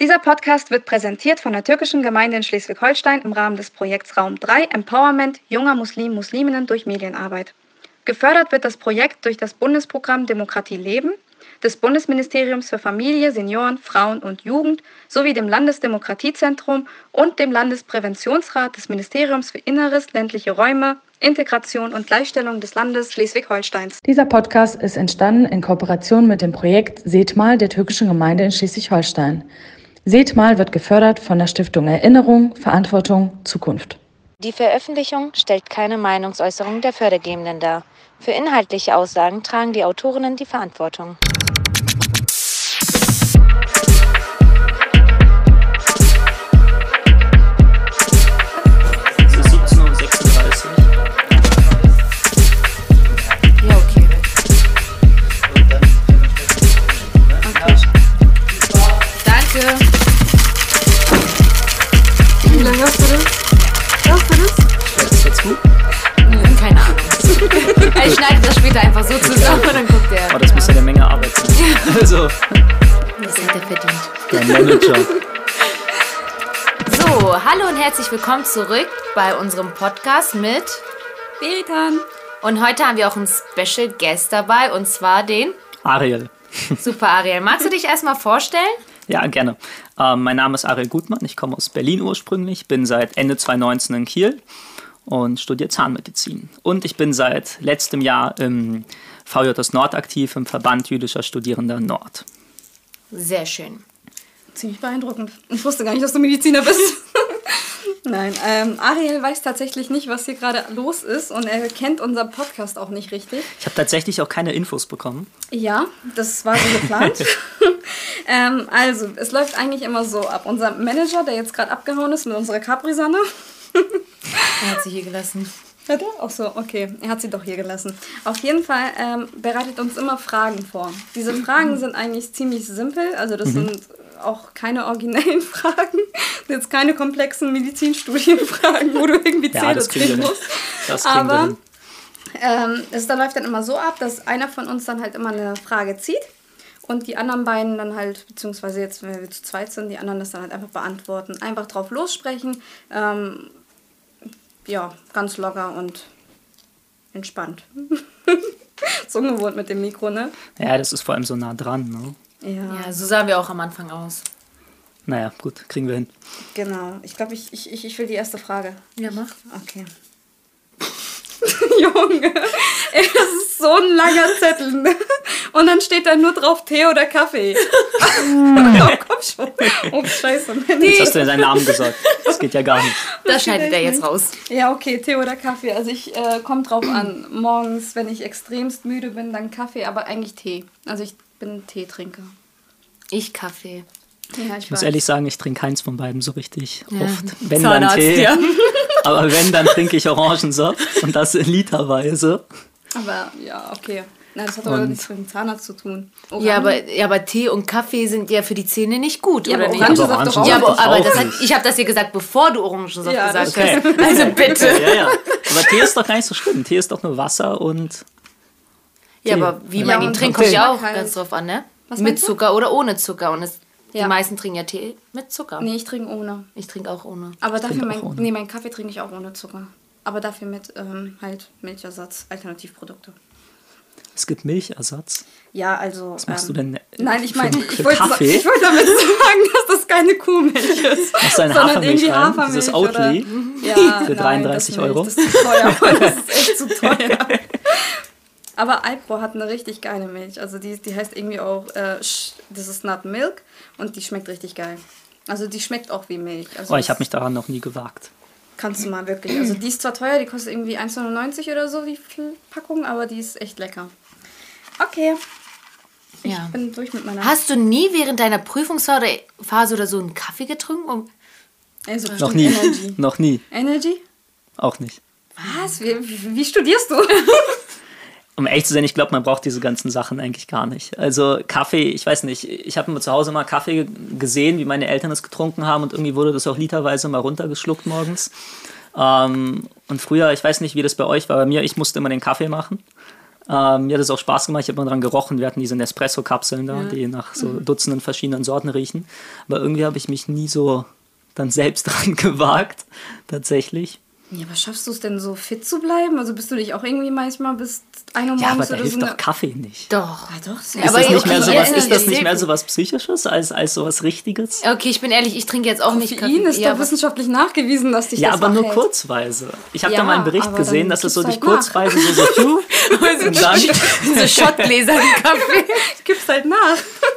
Dieser Podcast wird präsentiert von der türkischen Gemeinde in Schleswig-Holstein im Rahmen des Projekts Raum 3 Empowerment junger Muslim Musliminnen durch Medienarbeit. Gefördert wird das Projekt durch das Bundesprogramm Demokratie leben des Bundesministeriums für Familie, Senioren, Frauen und Jugend sowie dem Landesdemokratiezentrum und dem Landespräventionsrat des Ministeriums für Inneres, ländliche Räume, Integration und Gleichstellung des Landes Schleswig-Holsteins. Dieser Podcast ist entstanden in Kooperation mit dem Projekt Seht mal der türkischen Gemeinde in Schleswig-Holstein. Seht mal wird gefördert von der Stiftung Erinnerung, Verantwortung, Zukunft. Die Veröffentlichung stellt keine Meinungsäußerung der Fördergebenden dar. Für inhaltliche Aussagen tragen die Autorinnen die Verantwortung. Also, Das hat er verdient. der Manager. So, hallo und herzlich willkommen zurück bei unserem Podcast mit Beritan. und heute haben wir auch einen Special Guest dabei und zwar den Ariel. Super Ariel. Magst du dich erstmal vorstellen? Ja, gerne. Ähm, mein Name ist Ariel Gutmann. Ich komme aus Berlin ursprünglich, bin seit Ende 2019 in Kiel und studiere Zahnmedizin. Und ich bin seit letztem Jahr im VJS Nord aktiv, im Verband jüdischer Studierender Nord. Sehr schön. Ziemlich beeindruckend. Ich wusste gar nicht, dass du Mediziner bist. Nein, ähm, Ariel weiß tatsächlich nicht, was hier gerade los ist und er kennt unser Podcast auch nicht richtig. Ich habe tatsächlich auch keine Infos bekommen. Ja, das war so geplant. ähm, also, es läuft eigentlich immer so ab. Unser Manager, der jetzt gerade abgehauen ist mit unserer Capri-Sonne, Er hat sie hier gelassen. Hat er? Ach so, okay. Er hat sie doch hier gelassen. Auf jeden Fall ähm, bereitet uns immer Fragen vor. Diese Fragen sind eigentlich ziemlich simpel. Also das sind auch keine originellen Fragen. Jetzt keine komplexen Medizinstudienfragen, wo du irgendwie Ja, Zähne ziehen musst. Das Aber ähm, es da läuft dann immer so ab, dass einer von uns dann halt immer eine Frage zieht und die anderen beiden dann halt, beziehungsweise jetzt, wenn wir zu zweit sind, die anderen das dann halt einfach beantworten. Einfach drauf lossprechen. Ähm, ja, ganz locker und entspannt. so ungewohnt mit dem Mikro, ne? Ja, das ist vor allem so nah dran. Ne? Ja, Ja, so sahen wir auch am Anfang aus. Naja, gut, kriegen wir hin. genau. Ich glaube, ich, ich, ich, ich will die erste Frage. Ja, mach. Okay. Junge, ey, das ist so ein langer Zettel. Ne? Und dann steht da nur drauf Tee oder Kaffee. oh, komm schon. Oh, scheiße. Jetzt hast du ja seinen Namen gesagt. Das geht ja gar nicht. Das schneidet er jetzt nicht. raus. Ja, okay, Tee oder Kaffee. Also ich äh, komme drauf an. Morgens, wenn ich extremst müde bin, dann Kaffee, aber eigentlich Tee. Also ich bin Teetrinker. Ich Kaffee. Ja, ich, Ich muss ehrlich sagen, ich trinke keins von beiden so richtig Ja. oft. Wenn dann Zahnarzt, Tee. ja. Aber wenn, dann trinke ich Orangensaft und das literweise. Aber ja, okay. Na, das hat aber nichts mit dem Zahnarzt zu tun. Ja aber, ja, aber Tee und Kaffee sind ja für die Zähne nicht gut, Ja, oder aber nicht? Orangensaft Aber doch auch Ja, Orangensaft aber, aber das hat, ich habe das dir gesagt, bevor du Orangensaft Ja, gesagt hast. stimmt. Also bitte. Ja, ja. Aber Tee ist doch gar nicht so schlimm. Tee ist doch nur Wasser und. Ja, Tee. aber wie Ja, man ihn trinkt, kommt ja auch Halt. ganz drauf an, ne? Was mit? Zucker oder ohne Zucker. Und es, Ja. die meisten trinken ja Tee mit Zucker. Nee, ich trinke ohne. Ich trinke auch ohne. Aber dafür trinke mein, ohne. nee, meinen Kaffee trinke ich auch ohne Zucker. Aber dafür mit ähm, halt Milchersatz, Alternativprodukte. Es gibt Milchersatz. Ja, also. Was machst ähm, du denn? Nein, ich meine, ich wollte sa- Kaffee? ich wollte damit sagen, dass das keine Kuhmilch ist. Machst du eine sondern Hafermilch irgendwie rein? Hafermilch. Dieses oder- Oatly? Ja, Für nein, 33 das nicht. Euro? Das ist zu teuer. Das ist echt zu teuer. Aber Alpro hat eine richtig geile Milch. Also die, die heißt irgendwie auch, äh, das ist Nut Milk und die schmeckt richtig geil. Also die schmeckt auch wie Milch. Also Oh, ich habe mich daran noch nie gewagt. Kannst du mal wirklich. Also die ist zwar teuer, die kostet irgendwie 1,99 oder so, wie viel Packung, aber die ist echt lecker. Okay. Ich Ja. bin durch mit meiner... Hast du nie während deiner Prüfungsphase oder so einen Kaffee getrunken? Um Also Noch nie. Energy. Noch nie. Energy? Auch nicht. Was? Wie, wie, wie studierst du? Um ehrlich zu sein, ich glaube, man braucht diese ganzen Sachen eigentlich gar nicht. Also Kaffee, ich weiß nicht, ich habe immer zu Hause mal Kaffee gesehen, wie meine Eltern es getrunken haben und irgendwie wurde das auch literweise mal runtergeschluckt morgens. Ähm, und früher, ich weiß nicht, wie das bei euch war, bei mir, ich musste immer den Kaffee machen. Ähm, mir hat es auch Spaß gemacht. Ich habe immer dran gerochen. Wir hatten diese Nespresso-Kapseln da, ja. die nach so mhm. Dutzenden verschiedenen Sorten riechen. Aber irgendwie habe ich mich nie so dann selbst dran gewagt, tatsächlich. Ja, aber schaffst du es denn so fit zu bleiben? Also bist du dich auch irgendwie manchmal bis 1 Uhr morgens Ja, aber da oder hilft so doch Kaffee nicht. Doch. Ja, doch. Ist, aber das, nicht mehr so was, ist das nicht mehr so was Psychisches als, als so was Richtiges? Okay, ich bin ehrlich, ich trinke jetzt auch Koffein nicht Kaffee. ist ja, doch wissenschaftlich nachgewiesen, dass dich ja, das Ja, aber nur hält. kurzweise. Ich habe ja, da mal einen Bericht gesehen, dass es so halt dich kurzweise so so pfiuh, und dann so Schottgläser wie Kaffee. Gib's halt nach.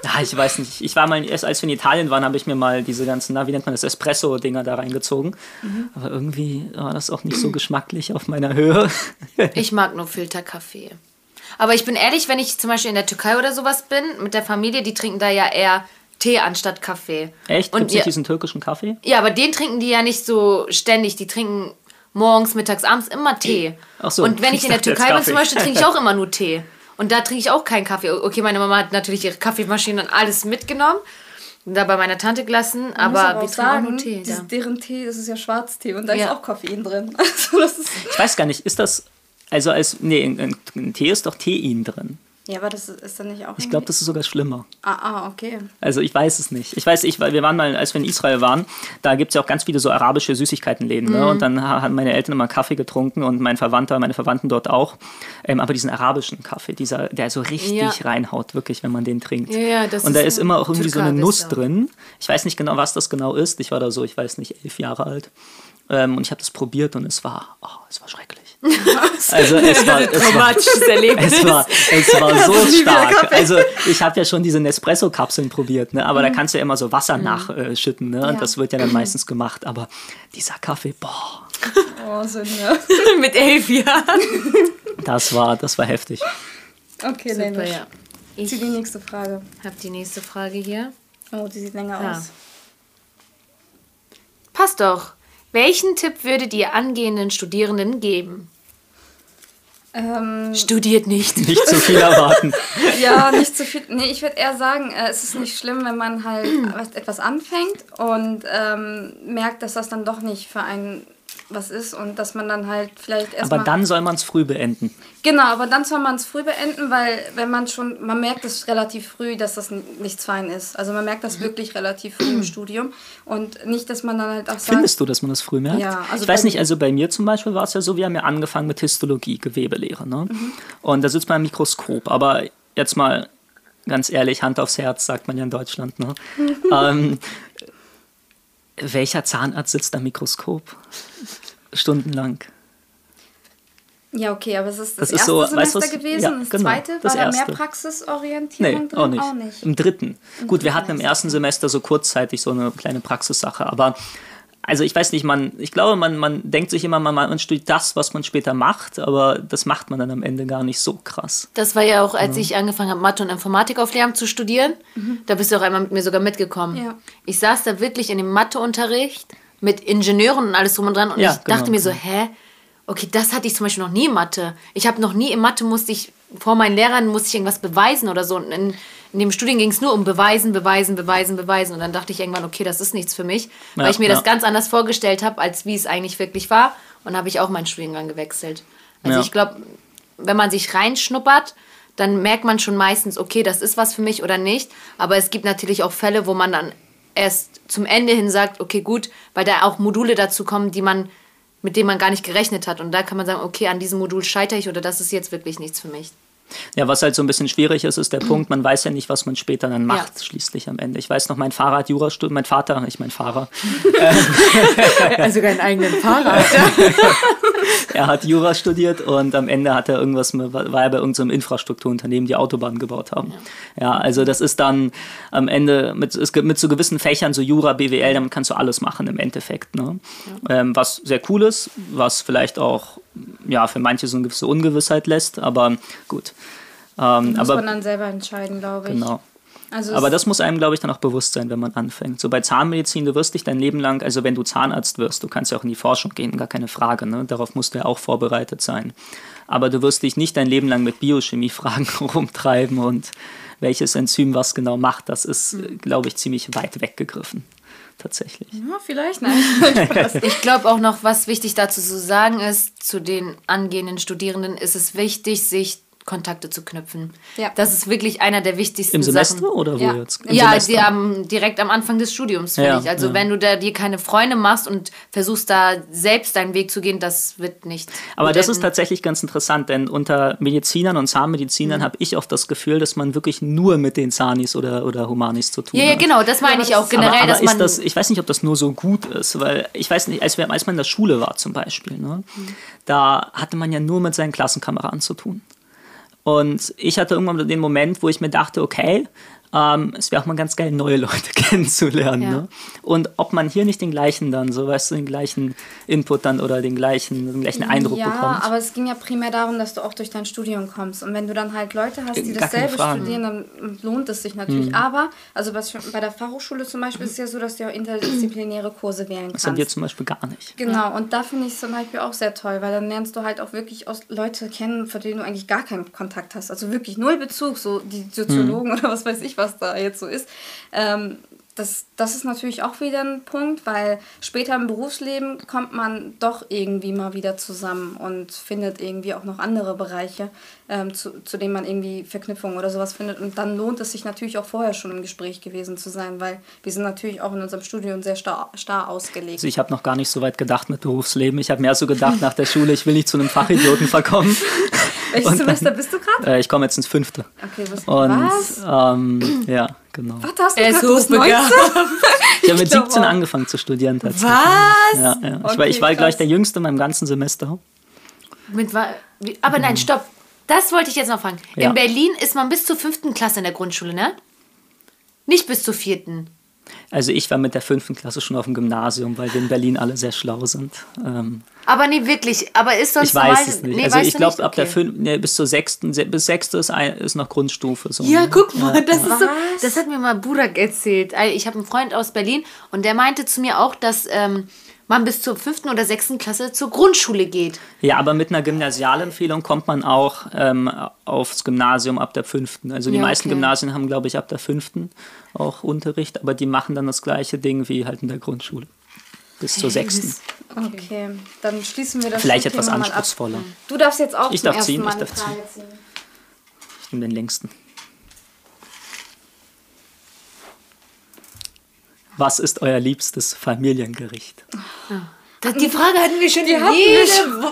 Ja, ich weiß nicht. Ich war mal, erst als wir in Italien waren, habe ich mir mal diese ganzen, na, wie nennt man das, Espresso-Dinger da reingezogen. Mhm. Aber irgendwie war das auch nicht so geschmacklich auf meiner Höhe. ich mag nur Filterkaffee. Aber ich bin ehrlich, wenn ich zum Beispiel in der Türkei oder sowas bin, mit der Familie, die trinken da ja eher Tee anstatt Kaffee. Echt? Gibt es ja, diesen türkischen Kaffee? Ja, aber den trinken die ja nicht so ständig. Die trinken morgens, mittags, abends immer Tee. Ach so, und wenn ich in der Türkei bin zum Beispiel, trinke ich auch immer nur Tee. Und da trinke ich auch keinen Kaffee. Okay, meine Mama hat natürlich ihre Kaffeemaschine und alles mitgenommen. Da bei meiner Tante gelassen, aber, aber wir trinken auch nur Tee. Dieses, deren Tee, das ist ja Schwarztee und da ja. ist auch Koffein drin. Also das ist ich weiß gar nicht, ist das, also als, nee, in, in Tee ist doch Tein drin. Ja, aber das ist dann nicht auch. Ich glaube, das ist sogar schlimmer. Ah, ah, okay. Also ich weiß es nicht. Ich weiß, ich, weil wir waren mal, als wir in Israel waren, da gibt es ja auch ganz viele so arabische Süßigkeitenläden. Mm. Ne? Und dann haben meine Eltern immer Kaffee getrunken und mein Verwandter, meine Verwandten dort auch. Ähm, aber diesen arabischen Kaffee, dieser, der so richtig ja. reinhaut, wirklich, wenn man den trinkt. Ja, das und da ist immer auch irgendwie so eine Nuss drin. Ich weiß nicht genau, was das genau ist. Ich war da so, ich weiß nicht, elf Jahre alt. Ähm, und ich habe das probiert und es war, oh, es war schrecklich. also es war, es war, es war, es war so stark. Also ich habe ja schon diese Nespresso-Kapseln probiert, ne? aber mhm. da kannst du ja immer so Wasser mhm. nachschütten ne? und ja. das wird ja dann meistens gemacht. Aber dieser Kaffee, boah. Oh, Sünde. Mit elf Jahren. Das war, das war heftig. Okay, Super, ja. Ich Zieh die nächste Frage. Hab die nächste Frage hier. Oh, die sieht länger ja. aus. Passt doch. Welchen Tipp würdet ihr angehenden Studierenden geben? Ähm, Studiert nicht. Nicht zu viel erwarten. ja, nicht zu viel. Nee, ich würde eher sagen, äh, es ist nicht schlimm, wenn man halt etwas anfängt und ähm, merkt, dass das dann doch nicht für einen was ist und dass man dann halt vielleicht erstmal. Aber dann soll man es früh beenden. Genau, aber dann soll man es früh beenden, weil wenn man schon, man merkt es relativ früh, dass das nichts für einen ist. Also man merkt das mhm. wirklich relativ früh im Studium und nicht, dass man dann halt auch sagt. Findest du, dass man das früh merkt? Ja, also ich weiß nicht, also bei mir zum Beispiel war es ja so, wir haben ja angefangen mit Histologie, Gewebelehre, ne? Mhm. Und da sitzt man im Mikroskop, aber jetzt mal ganz ehrlich, Hand aufs Herz, sagt man ja in Deutschland, ne? ähm, welcher Zahnarzt sitzt am Mikroskop? Stundenlang. Ja, okay, aber es ist das, das erste ist so, Semester weißt, gewesen. Ja, das genau, zweite das war da erste. mehr Praxisorientierung nee, drin? Auch nicht. auch nicht. Im dritten. Im Gut, wir dritten hatten im ersten Semester so kurzzeitig so eine kleine Praxissache, aber also ich weiß nicht, man, ich glaube, man, man denkt sich immer, man, man studiert das, was man später macht, aber das macht man dann am Ende gar nicht so krass. Das war ja auch, als ja. ich angefangen habe, Mathe und Informatik auf Lehramt zu studieren. Mhm. Da bist du auch einmal mit mir sogar mitgekommen. Ja. Ich saß da wirklich in dem Matheunterricht mit Ingenieuren und alles drum und dran und Ja, ich dachte genau, mir so, genau. hä? Okay, das hatte ich zum Beispiel noch nie in Mathe. Ich habe noch nie in Mathe musste ich, vor meinen Lehrern musste ich irgendwas beweisen oder so. Und in, in dem Studien ging es nur um Beweisen, Beweisen, Beweisen, Beweisen. Und dann dachte ich irgendwann, okay, das ist nichts für mich, weil Ja, ich mir ja. das ganz anders vorgestellt habe, als wie es eigentlich wirklich war. Und habe ich auch meinen Studiengang gewechselt. Also ich glaube, wenn man sich reinschnuppert, dann merkt man schon meistens, okay, das ist was für mich oder nicht. Aber es gibt natürlich auch Fälle, wo man dann erst zum Ende hin sagt, okay, gut, weil da auch Module dazu kommen, die man, mit denen man gar nicht gerechnet hat. Und da kann man sagen, okay, an diesem Modul scheitere ich oder das ist jetzt wirklich nichts für mich. Ja, was halt so ein bisschen schwierig ist, ist der Punkt, man weiß ja nicht, was man später dann macht, schließlich am Ende. Ich weiß noch, mein Fahrer hat Jura studiert, mein Vater, nicht mein Fahrer, Also sogar einen eigenen Fahrrad. er hat Jura studiert und am Ende hat er irgendwas, mit- war er bei irgendeinem Infrastrukturunternehmen, die Autobahnen gebaut haben. Ja, also das ist dann am Ende mit, es gibt mit so gewissen Fächern, so Jura, BWL, damit kannst du alles machen im Endeffekt. Ne? Ähm, was sehr cool ist, was vielleicht auch ja, für manche so eine gewisse Ungewissheit lässt, aber gut. Ähm, Muss aber man dann selber entscheiden, glaube ich. genau. Also Aber das muss einem, glaube ich, dann auch bewusst sein, wenn man anfängt. So bei Zahnmedizin, du wirst dich dein Leben lang, also wenn du Zahnarzt wirst, du kannst ja auch in die Forschung gehen, gar keine Frage, ne? darauf musst du ja auch vorbereitet sein. Aber du wirst dich nicht dein Leben lang mit Biochemie-Fragen rumtreiben und welches Enzym was genau macht, das ist, Hm. äh, glaube ich, ziemlich weit weggegriffen. Tatsächlich. ja, vielleicht, nein. Ich glaube auch noch, was wichtig dazu zu sagen ist, zu den angehenden Studierenden ist es wichtig, sich Kontakte zu knüpfen. Ja. Das ist wirklich einer der wichtigsten Im Semester Sachen. oder wo Ja. jetzt? Im ja, Semester. die am, direkt am Anfang des Studiums, finde Ja, ich. Also ja. wenn du da dir keine Freunde machst und versuchst da selbst deinen Weg zu gehen, das wird nicht. Aber das ist tatsächlich ganz interessant, denn unter Medizinern und Zahnmedizinern Mhm. habe ich oft das Gefühl, dass man wirklich nur mit den Zanis oder, oder Humanis zu tun Ja, ja, hat. genau, das meine ich auch generell, aber, aber dass man. das, ich weiß nicht, ob das nur so gut ist, weil ich weiß nicht, als, wir, als man in der Schule war zum Beispiel, ne, da hatte man ja nur mit seinen Klassenkameraden zu tun. Und ich hatte irgendwann den Moment, wo ich mir dachte, okay, ähm, es wäre auch mal ganz geil, neue Leute kennenzulernen. Ja. Ne? Und ob man hier nicht den gleichen dann, so weißt du, den gleichen Input dann oder den gleichen, den gleichen Eindruck ja, bekommt. aber es ging ja primär darum, dass du auch durch dein Studium kommst. Und wenn du dann halt Leute hast, die Gar keine dasselbe studieren, dann lohnt es sich natürlich. Mhm. Aber, also was bei der Fachhochschule zum Beispiel ist es ja so, dass du auch interdisziplinäre Kurse wählen das haben wir kannst. zum Beispiel gar nicht. Genau, und da finde ich es zum Beispiel auch sehr toll, weil dann lernst du halt auch wirklich aus Leute kennen, von denen du eigentlich gar keinen Kontakt hast. Also wirklich null Bezug, so die Soziologen Mhm. oder was weiß ich, was da jetzt so ist. Ähm, das, das ist natürlich auch wieder ein Punkt, weil später im Berufsleben kommt man doch irgendwie mal wieder zusammen und findet irgendwie auch noch andere Bereiche, ähm, zu, zu denen man irgendwie Verknüpfungen oder sowas findet. Und dann lohnt es sich natürlich auch vorher schon im Gespräch gewesen zu sein, weil wir sind natürlich auch in unserem Studium sehr starr, starr ausgelegt. Also ich habe noch gar nicht so weit gedacht mit Berufsleben. Ich habe mehr so gedacht nach der Schule, ich will nicht zu einem Fachidioten verkommen. Welches Und dann- Semester bist du gerade? Äh, ich komme jetzt ins fünfte. Okay, was? Und was? ähm, ja, genau. Was hast du Er ist hochbegabt. 19? Ich habe mit glaub 17 auch. angefangen zu studieren tatsächlich. Was? Ja, ja. Ich war, Okay, ich war gleich der Jüngste in meinem ganzen Semester. Mit, aber nein, stopp. Das wollte ich jetzt noch fragen. Ja. In Berlin ist man bis zur fünften Klasse in der Grundschule, ne? Nicht bis zur vierten. Also ich war mit der fünften Klasse schon auf dem Gymnasium, weil wir in Berlin alle sehr schlau sind. Ähm, Aber nee, wirklich. Aber ist sonst ich weiß normal- es nicht. Nee, also ich glaube, nicht? ab der Okay. fünften, nee, bis zur sechsten, se- bis sechste ist, ein, ist noch Grundstufe. So, Ja, ne? guck mal, das ist so. Das hat mir mal Burak erzählt. Ich habe einen Freund aus Berlin und der meinte zu mir auch, dass ähm, man bis zur fünften oder sechsten Klasse zur Grundschule geht. Ja, aber mit einer Gymnasialempfehlung kommt man auch ähm, aufs Gymnasium ab der fünften. Also die Ja, meisten okay. Gymnasien haben, glaube ich, ab der fünften auch Unterricht, aber die machen dann das gleiche Ding wie halt in der Grundschule. Bis zur sechsten. Okay, dann schließen wir das Vielleicht etwas mal ab. anspruchsruhsvoller. Du darfst jetzt auch Ich darf ziehen, Mal ich darf ziehen. Ich nehme den längsten. Was ist euer liebstes Familiengericht? Das, die Frage hatten wir schon Die hatten wir schon.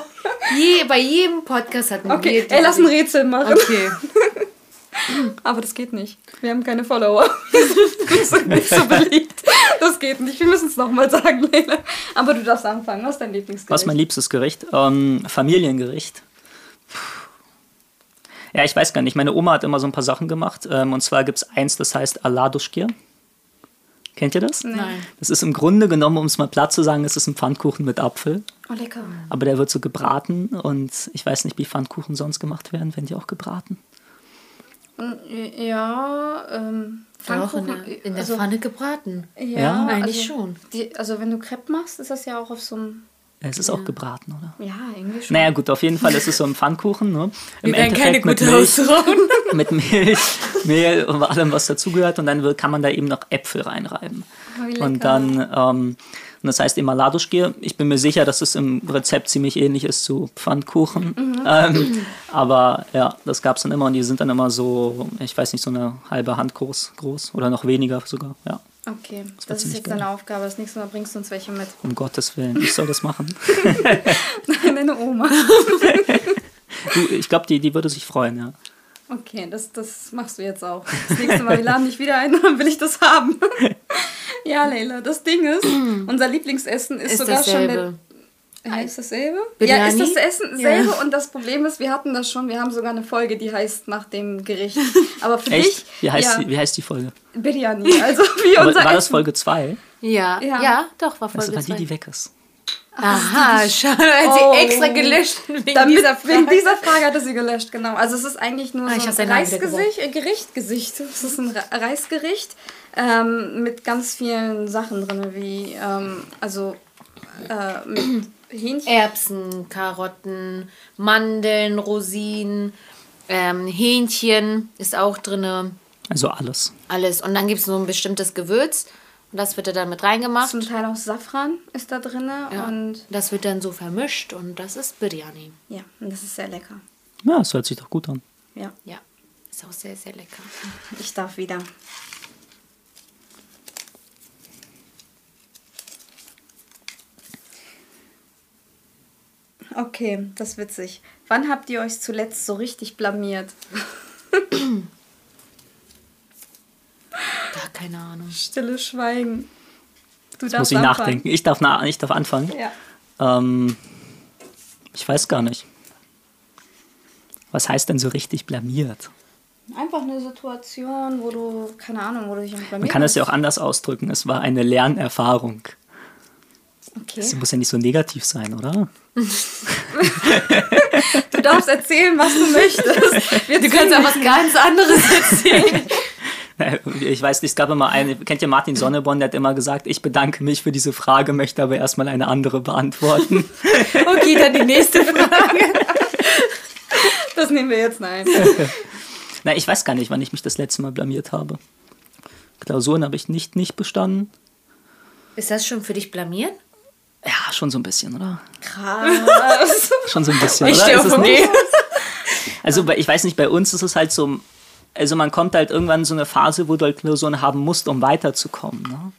Je, bei jedem Podcast hatten Okay, wir. die- ey, lass ein Rätsel machen. Okay. Aber das geht nicht. Wir haben keine Follower. Wir sind nicht so beliebt. Das geht nicht. Wir müssen es nochmal sagen, Lena. Aber du darfst anfangen. Was ist dein Lieblingsgericht? Was ist mein liebstes Gericht? Ähm, Familiengericht. Ja, ich weiß gar nicht. Meine Oma hat immer so ein paar Sachen gemacht. Ähm, und zwar gibt es eins, das heißt Aladuschkir. Kennt ihr das? Nein. Das ist im Grunde genommen, um es mal platt zu sagen, ist es ein Pfannkuchen mit Apfel. Oh, lecker. Aber der wird so gebraten und ich weiß nicht, wie Pfannkuchen sonst gemacht werden. Werden die auch gebraten? Und, Ja, ähm, Auch in Pfannkuchen. der, in der also, Pfanne gebraten. Ja, Ja? Eigentlich also, schon. Die, also wenn du Crepe machst, ist das ja auch auf so einem... Es ist auch gebraten, oder? Ja, irgendwie schon. Naja, gut, auf jeden Fall ist es so ein Pfannkuchen. Ne? Im Wir werden keine Endeffekt mit gute Milch, mit Milch, Mehl und allem, was dazugehört. Und dann kann man da eben noch Äpfel reinreiben. Oh. Und dann, ähm, und das heißt immer Laduschgir. Ich bin mir sicher, dass es im Rezept ziemlich ähnlich ist zu Pfannkuchen. Mhm. Ähm, aber ja, das gab es dann immer und die sind dann immer so, ich weiß nicht, so eine halbe Hand groß, groß oder noch weniger sogar. Ja, Okay, das, war ist jetzt geil. deine Aufgabe. Das nächste Mal bringst du uns welche mit. um Gottes Willen, ich soll das machen. Deine Oma. Du, ich glaube, die, die würde sich freuen, ja. Okay, das, das machst du jetzt auch. Das nächste Mal, wir laden dich wieder ein, dann will ich das haben. ja, Leila, das Ding ist, unser Lieblingsessen ist, Ist sogar schon dasselbe. Mit. Ja, ist dasselbe? Biryani? Ja, ist das Essen Ja. selbe und das Problem ist, wir hatten das schon, wir haben sogar eine Folge, die heißt nach dem Gericht. Aber für Echt? dich, Wie heißt, ja, die, wie heißt die Folge? Biryani, also wie Aber unser war das. Folge 2? Ja, Ja. ja, doch, war Das Folge war die, die weg ist. Aha, schade, hat Oh. sie extra gelöscht wegen Damit, dieser Frage. wegen dieser Frage hatte sie gelöscht, genau. Also es ist eigentlich nur Ah, so ein Reisgesicht, äh, Gericht, Gesicht. Es ist ein Re- Reisgericht ähm, mit ganz vielen Sachen drin, wie ähm, also äh, mit Hähnchen. Erbsen, Karotten, Mandeln, Rosinen, ähm, Hähnchen ist auch drin. Also alles. Alles. Und dann gibt es so ein bestimmtes Gewürz. Und das wird da dann mit reingemacht. Zum Teil auch Safran ist da drin Ja. und das wird dann so vermischt und das ist Biryani. ja, und das ist sehr lecker. Ja, das hört sich doch gut an. Ja, Ja, ist auch sehr, sehr lecker. ich darf wieder. Okay, das ist witzig. Wann habt ihr euch zuletzt so richtig blamiert? Gar keine Ahnung. Stille Schweigen. Du Jetzt muss ich nachdenken. Ich darf, na, ich darf anfangen. Ja. Ähm, ich weiß gar nicht. Was heißt denn so richtig blamiert? Einfach eine Situation, wo du, keine Ahnung, wo du dich blamiert Man kann es ja auch anders ausdrücken. Es war eine Lernerfahrung. Okay. Das muss ja nicht so negativ sein, oder? Du darfst erzählen, was du möchtest. Wir Du kannst auch was ganz anderes erzählen. Ich weiß nicht, es gab immer einen, kennt ihr Martin Sonneborn, der hat immer gesagt, ich bedanke mich für diese Frage, möchte aber erstmal eine andere beantworten. Okay, dann die nächste Frage. Das nehmen wir jetzt, nein. Na, ich weiß gar nicht, wann ich mich das letzte Mal blamiert habe. Klausuren habe ich nicht, nicht bestanden. Ist das schon für dich blamieren? Ja, schon so ein bisschen, oder? Krass. Schon so ein bisschen, Ich oder? Ist es nicht? Also ich weiß nicht, bei uns ist es halt so, also man kommt halt irgendwann in so eine Phase, wo du halt Klausuren haben musst, um weiterzukommen. Ne?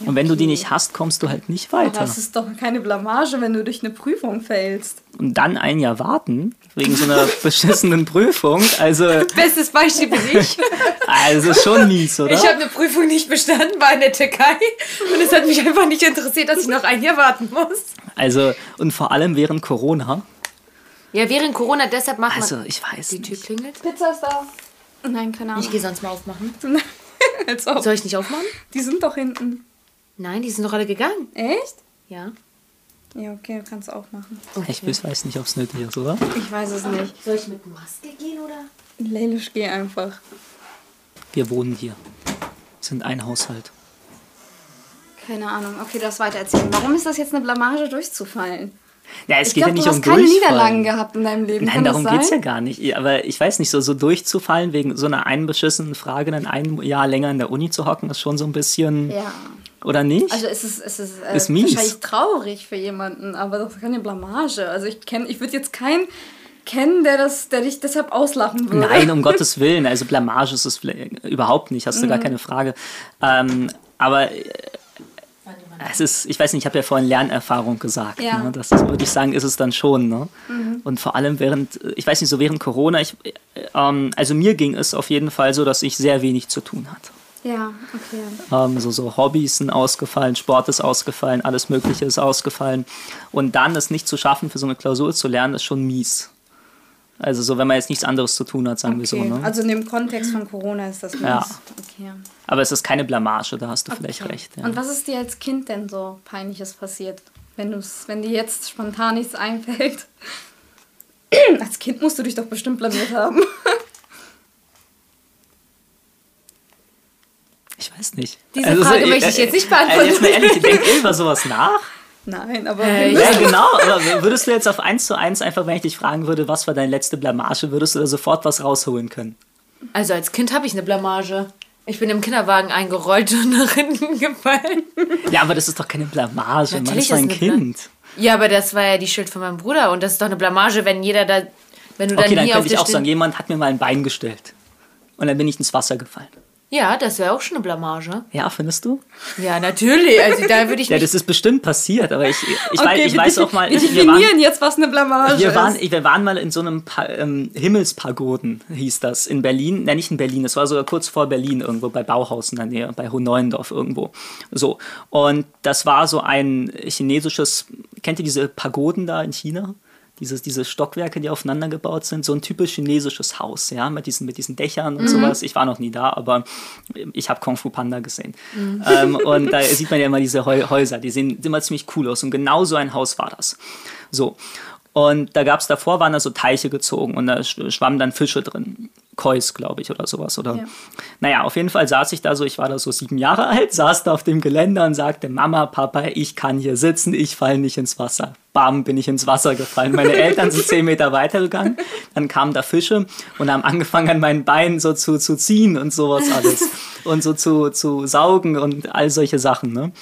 Und wenn du die nicht hast, kommst du halt nicht Aber weiter. das ist doch keine Blamage, wenn du durch eine Prüfung fällst. Und dann ein Jahr warten, wegen so einer beschissenen Prüfung, also, Bestes Beispiel bin ich. also schon mies, oder? Ich habe eine Prüfung nicht bestanden, war in der Türkei. Und es hat mich einfach nicht interessiert, dass ich noch ein Jahr warten muss. Also, und vor allem während Corona. Ja, während Corona, deshalb macht Also, man... ich weiß Die Tür nicht. klingelt. Pizza ist da. Nein, keine Ahnung. Ich gehe sonst mal aufmachen. Soll ich nicht aufmachen? Die sind doch hinten. Nein, die sind doch alle gegangen. Echt? Ja. Ja, okay, du kannst auch machen. Ich weiß nicht, ob es nötig ist, oder? Ich weiß es nicht. Soll ich mit Maske gehen oder? Leilisch, geh einfach. Wir wohnen hier. Sind ein Haushalt. Keine Ahnung. Okay, das weiter erzählen. Warum ist das jetzt eine Blamage, durchzufallen? Ja, es Ich geht glaube, ja nicht du hast um keine. Niederlagen gehabt in deinem Leben. Nein, Kann darum geht es ja gar nicht. Aber ich weiß nicht, so, so durchzufallen wegen so einer einen beschissenen Frage, dann ein Jahr länger in der Uni zu hocken, ist schon so ein bisschen. Ja. Oder nicht? Also es ist, es ist, äh, Ist wahrscheinlich traurig für jemanden, aber das ist keine Blamage. Also ich kenne, ich würde jetzt keinen kennen, der das, der dich deshalb auslachen würde. Nein, um Gottes Willen. Also Blamage ist es überhaupt nicht, hast du Mhm. gar keine Frage. Ähm, aber äh, es ist, ich weiß nicht, ich habe ja vorhin Lernerfahrung gesagt. Ja. Ne? Das würde ich sagen, ist es dann schon. Ne? Und vor allem während, ich weiß nicht, so während Corona, ich, äh, ähm, also mir ging es auf jeden Fall so, dass ich sehr wenig zu tun hatte. Ja, okay. Ähm, so, so Hobbys sind ausgefallen, Sport ist ausgefallen, alles Mögliche ist ausgefallen. Und dann es nicht zu schaffen, für so eine Klausur zu lernen, ist schon mies. Also so, wenn man jetzt nichts anderes zu tun hat, sagen wir so. okay. Ne? Also in dem Kontext von Corona ist das mies. Ja. Okay. Aber es ist keine Blamage, da hast du vielleicht Okay. recht. Ja. Und was ist dir als Kind denn so peinliches passiert? Wenn, du's, wenn dir jetzt spontan nichts einfällt. als Kind musst du dich doch bestimmt blamiert haben. weiß nicht. Diese Frage möchte ich jetzt nicht beantworten. Äh, jetzt mal ehrlich, denkt ihr über sowas nach? Nein, aber Äh, Ja, genau. Aber würdest du jetzt auf eins zu eins einfach, wenn ich dich fragen würde, was war deine letzte Blamage, würdest du da sofort was rausholen können? Also als Kind habe ich eine Blamage. Ich bin im Kinderwagen eingerollt und nach hinten gefallen. Ja, aber das ist doch keine Blamage. Man Natürlich ist doch ein ist Bla- Kind. Ja, aber das war ja die Schuld von meinem Bruder und das ist doch eine Blamage, wenn jeder da, wenn du dann Okay, dann auf könnte ich auch sagen, jemand hat mir mal ein Bein gestellt. Und dann bin ich ins Wasser gefallen. Ja, das wäre auch schon eine Blamage. Ja, findest du? Ja, natürlich. Also da würde ich Ja, das ist bestimmt passiert, aber ich, ich, weiß, Okay, ich wir weiß auch mal, Wir ich, wir waren, definieren jetzt, was eine Blamage wir, waren, ist. wir waren mal in so einem pa ähm, Himmelspagoden, hieß das, in Berlin. Nein, nicht in Berlin, das war sogar kurz vor Berlin, irgendwo bei Bauhaus in der Nähe, bei Hohneuendorf irgendwo. So. Und das war so ein chinesisches, kennt ihr diese Pagoden da in China? Dieses, diese Stockwerke, die aufeinander gebaut sind, so ein typisch chinesisches Haus, ja, mit diesen, mit diesen Dächern und sowas. Ich war noch nie da, aber ich habe Kung Fu Panda gesehen. Ähm, und da sieht man ja immer diese Häuser, die sehen immer ziemlich cool aus. Und genau so ein Haus war das. So. Und da gab es davor, waren da so Teiche gezogen und da sch- schwammen dann Fische drin. Kois, glaube ich, oder sowas. Oder? Ja. Naja, auf jeden Fall saß ich da so, ich war da so sieben Jahre alt, saß da auf dem Geländer und sagte, Mama, Papa, ich kann hier sitzen, ich falle nicht ins Wasser. Bam, bin ich ins Wasser gefallen. Meine Eltern sind zehn Meter weitergegangen, dann kamen da Fische und haben angefangen an meinen Beinen so zu, zu ziehen und sowas alles und so zu, zu saugen und all solche Sachen. Ne?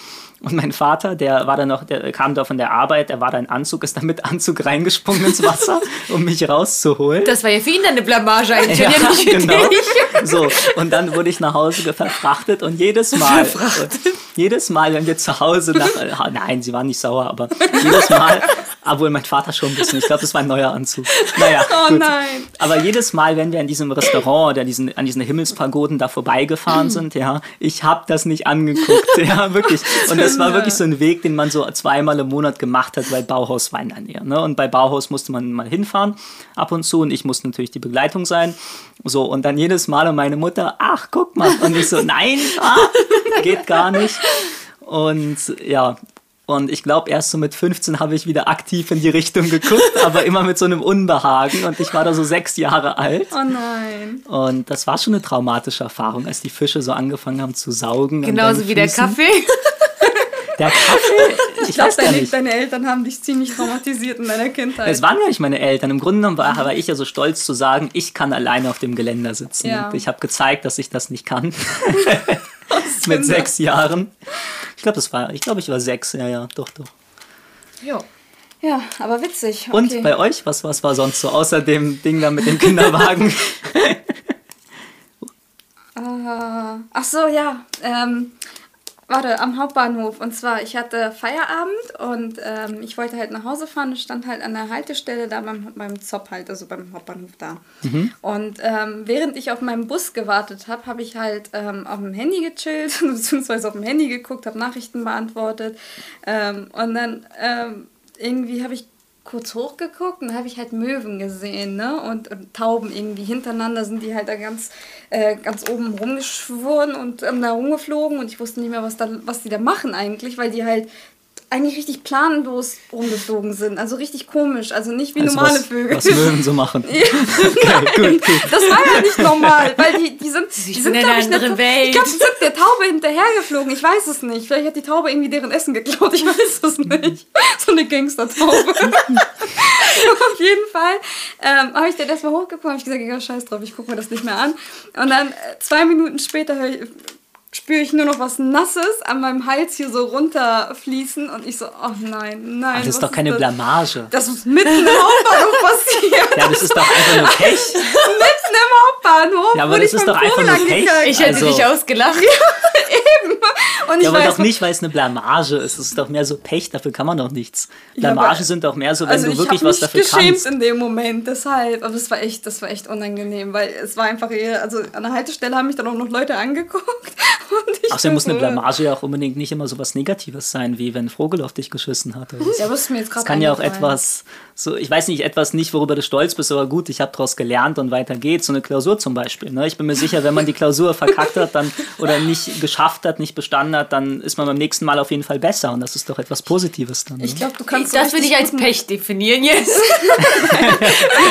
Und mein Vater, der war dann noch, der kam da von der Arbeit, der war da in Anzug, ist dann mit Anzug reingesprungen ins Wasser, um mich rauszuholen. Das war ja für ihn dann eine Blamage eigentlich, ja, nicht für genau. dich. So, und dann wurde ich nach Hause verfrachtet und jedes Mal, und jedes Mal, wenn wir zu Hause nach, nein, sie waren nicht sauer, aber jedes Mal, obwohl mein Vater schon ein bisschen, ich glaube, das war ein neuer Anzug. Naja, Oh gut. nein. Aber jedes Mal, wenn wir an diesem Restaurant oder diesen, an diesen Himmelspagoden da vorbeigefahren sind, ja, ich habe das nicht angeguckt, ja, wirklich. Und das war wirklich so ein Weg, den man so zweimal im Monat gemacht hat, weil Bauhaus war in der Nähe. Ne? Und bei Bauhaus musste man mal hinfahren, ab und zu, und ich musste natürlich die Begleitung sein. So, und dann jedes Mal und meine Mutter, ach, guck mal. Und ich so, nein, ah, geht gar nicht. Und ja, und ich glaube, erst so mit 15 habe ich wieder aktiv in die Richtung geguckt, aber immer mit so einem Unbehagen. Und ich war da so sechs Jahre alt. Oh nein. Und das war schon eine traumatische Erfahrung, als die Fische so angefangen haben zu saugen. Genauso wie der. Kaffee. Der Kaffee? Ich, Ich glaube, weiß gar deine, nicht. deine Eltern haben dich ziemlich traumatisiert in deiner Kindheit. Es waren gar nicht meine Eltern. Im Grunde genommen war, war ich ja so stolz zu sagen, ich kann alleine auf dem Geländer sitzen. Ja. Ich habe gezeigt, dass ich das nicht kann. Was Mit sechs Jahren. Ich glaube, das war, ich glaube, ich war sechs. Ja, ja, doch, doch. Jo. Ja, aber witzig. Okay. Und bei euch, was, was war sonst so außer dem Ding da mit dem Kinderwagen? Äh, ach so, ja. Ähm, warte, am Hauptbahnhof. Und zwar, ich hatte Feierabend und ähm, ich wollte halt nach Hause fahren und stand halt an der Haltestelle da beim, beim Zopp halt, also beim Hauptbahnhof da. Und ähm, während ich auf meinen Bus gewartet habe, habe ich halt ähm, auf dem Handy gechillt, beziehungsweise auf dem Handy geguckt, habe Nachrichten beantwortet. Ähm, und dann ähm, irgendwie habe ich kurz hochgeguckt und habe ich halt Möwen gesehen, ne? Und, und Tauben irgendwie hintereinander sind die halt da ganz, äh, ganz oben rumgeschworen und ähm, da rumgeflogen und ich wusste nicht mehr, was, da, was die da machen eigentlich, weil die halt eigentlich richtig planlos rumgeflogen sind. Also richtig komisch. Also nicht wie Also normale was, Vögel. Was Möwen so machen. Nein, das war ja nicht normal, weil die, die sind, die sind sind in glaub einer ich, der- anderen Welt. Ich glaube, die sind der Taube hinterhergeflogen. Ich weiß es nicht. Vielleicht hat die Taube irgendwie deren Essen geklaut. Ich weiß es nicht. So eine Gangster-Taube. Auf jeden Fall ähm, habe ich dann erstmal hochgeguckt habe ich gesagt, egal, scheiß drauf, ich gucke mir das nicht mehr an. Und dann äh, zwei Minuten später höre ich, spüre ich nur noch was Nasses an meinem Hals hier so runterfließen und ich so, oh nein, nein. Ach, das ist doch keine das? Blamage. Das ist mitten im Hauptbahnhof passiert. Ja, das ist doch einfach nur Pech. mitten im Hauptbahnhof. Ja, aber wurde das ich ist doch einfach nur Pech. Ich hätte Also- dich ausgelacht. Und ich Ja, aber weiß doch nicht, weil es eine Blamage ist. Es ist doch mehr so Pech, dafür kann man doch nichts. Ja, Blamagen aber- sind doch mehr so, wenn also du ich wirklich was dafür geschämt kannst. in dem Moment, deshalb. Aber das war echt, das war echt unangenehm, weil es war einfach eher, also an der Haltestelle haben mich dann auch noch Leute angeguckt. Und ich Außerdem muss eine Blamage ja auch unbedingt nicht immer so was Negatives sein, wie wenn ein Vogel auf dich geschissen hat. oder so. Ja, Es gerade kann ja auch etwas, so, ich weiß nicht, etwas nicht, worüber du stolz bist, aber gut, ich habe daraus gelernt und weiter geht's. So eine Klausur zum Beispiel. Ne? Ich bin mir sicher, wenn man die Klausur verkackt hat dann, oder nicht geschafft hat, nicht bestanden hat, dann ist man beim nächsten Mal auf jeden Fall besser. Und das ist doch etwas Positives dann. Ne? Ich glaube, du kannst Das würde ich als Pech definieren jetzt.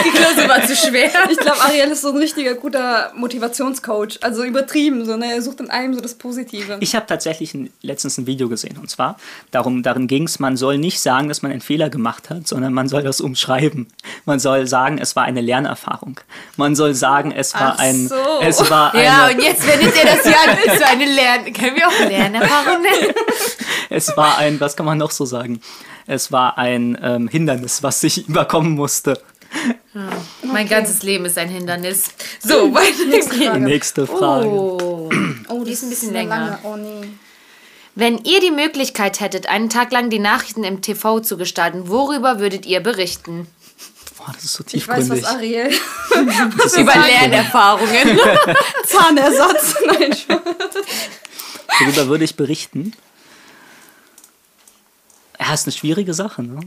Die Klausur war zu schwer. Ich glaube, Ariel ist so ein richtiger guter Motivationscoach. Also übertrieben, so, ne? Er sucht in allem so das Positive. Ich habe tatsächlich ein, letztens ein Video gesehen und zwar darum, darin ging es, man soll nicht sagen, dass man einen Fehler gemacht hat, sondern man soll das umschreiben. Man soll sagen, es war eine Lernerfahrung. Man soll sagen, es war Ach ein, so. es war eine, Ja, und jetzt wendet ihr das ja an. Ist so eine Lern... Können wir auch Lernerfahrung nennen? es war ein, was kann man noch so sagen? Es war ein ähm, Hindernis, was ich überkommen musste. Mein ganzes Leben ist ein Hindernis. So, weiter Nächste geht's. Frage. Nächste Frage. Oh. oh, die ist ein bisschen länger. lange. Oh nee. Wenn ihr die Möglichkeit hättet, einen Tag lang die Nachrichten im TV zu gestalten, worüber würdet ihr berichten? Boah, das ist so Ich weiß, tiefgründig. was Ariel. Über Lernerfahrungen. Zahnersatz. Nein. Worüber würde ich berichten? Ja, ist eine schwierige Sache, ne?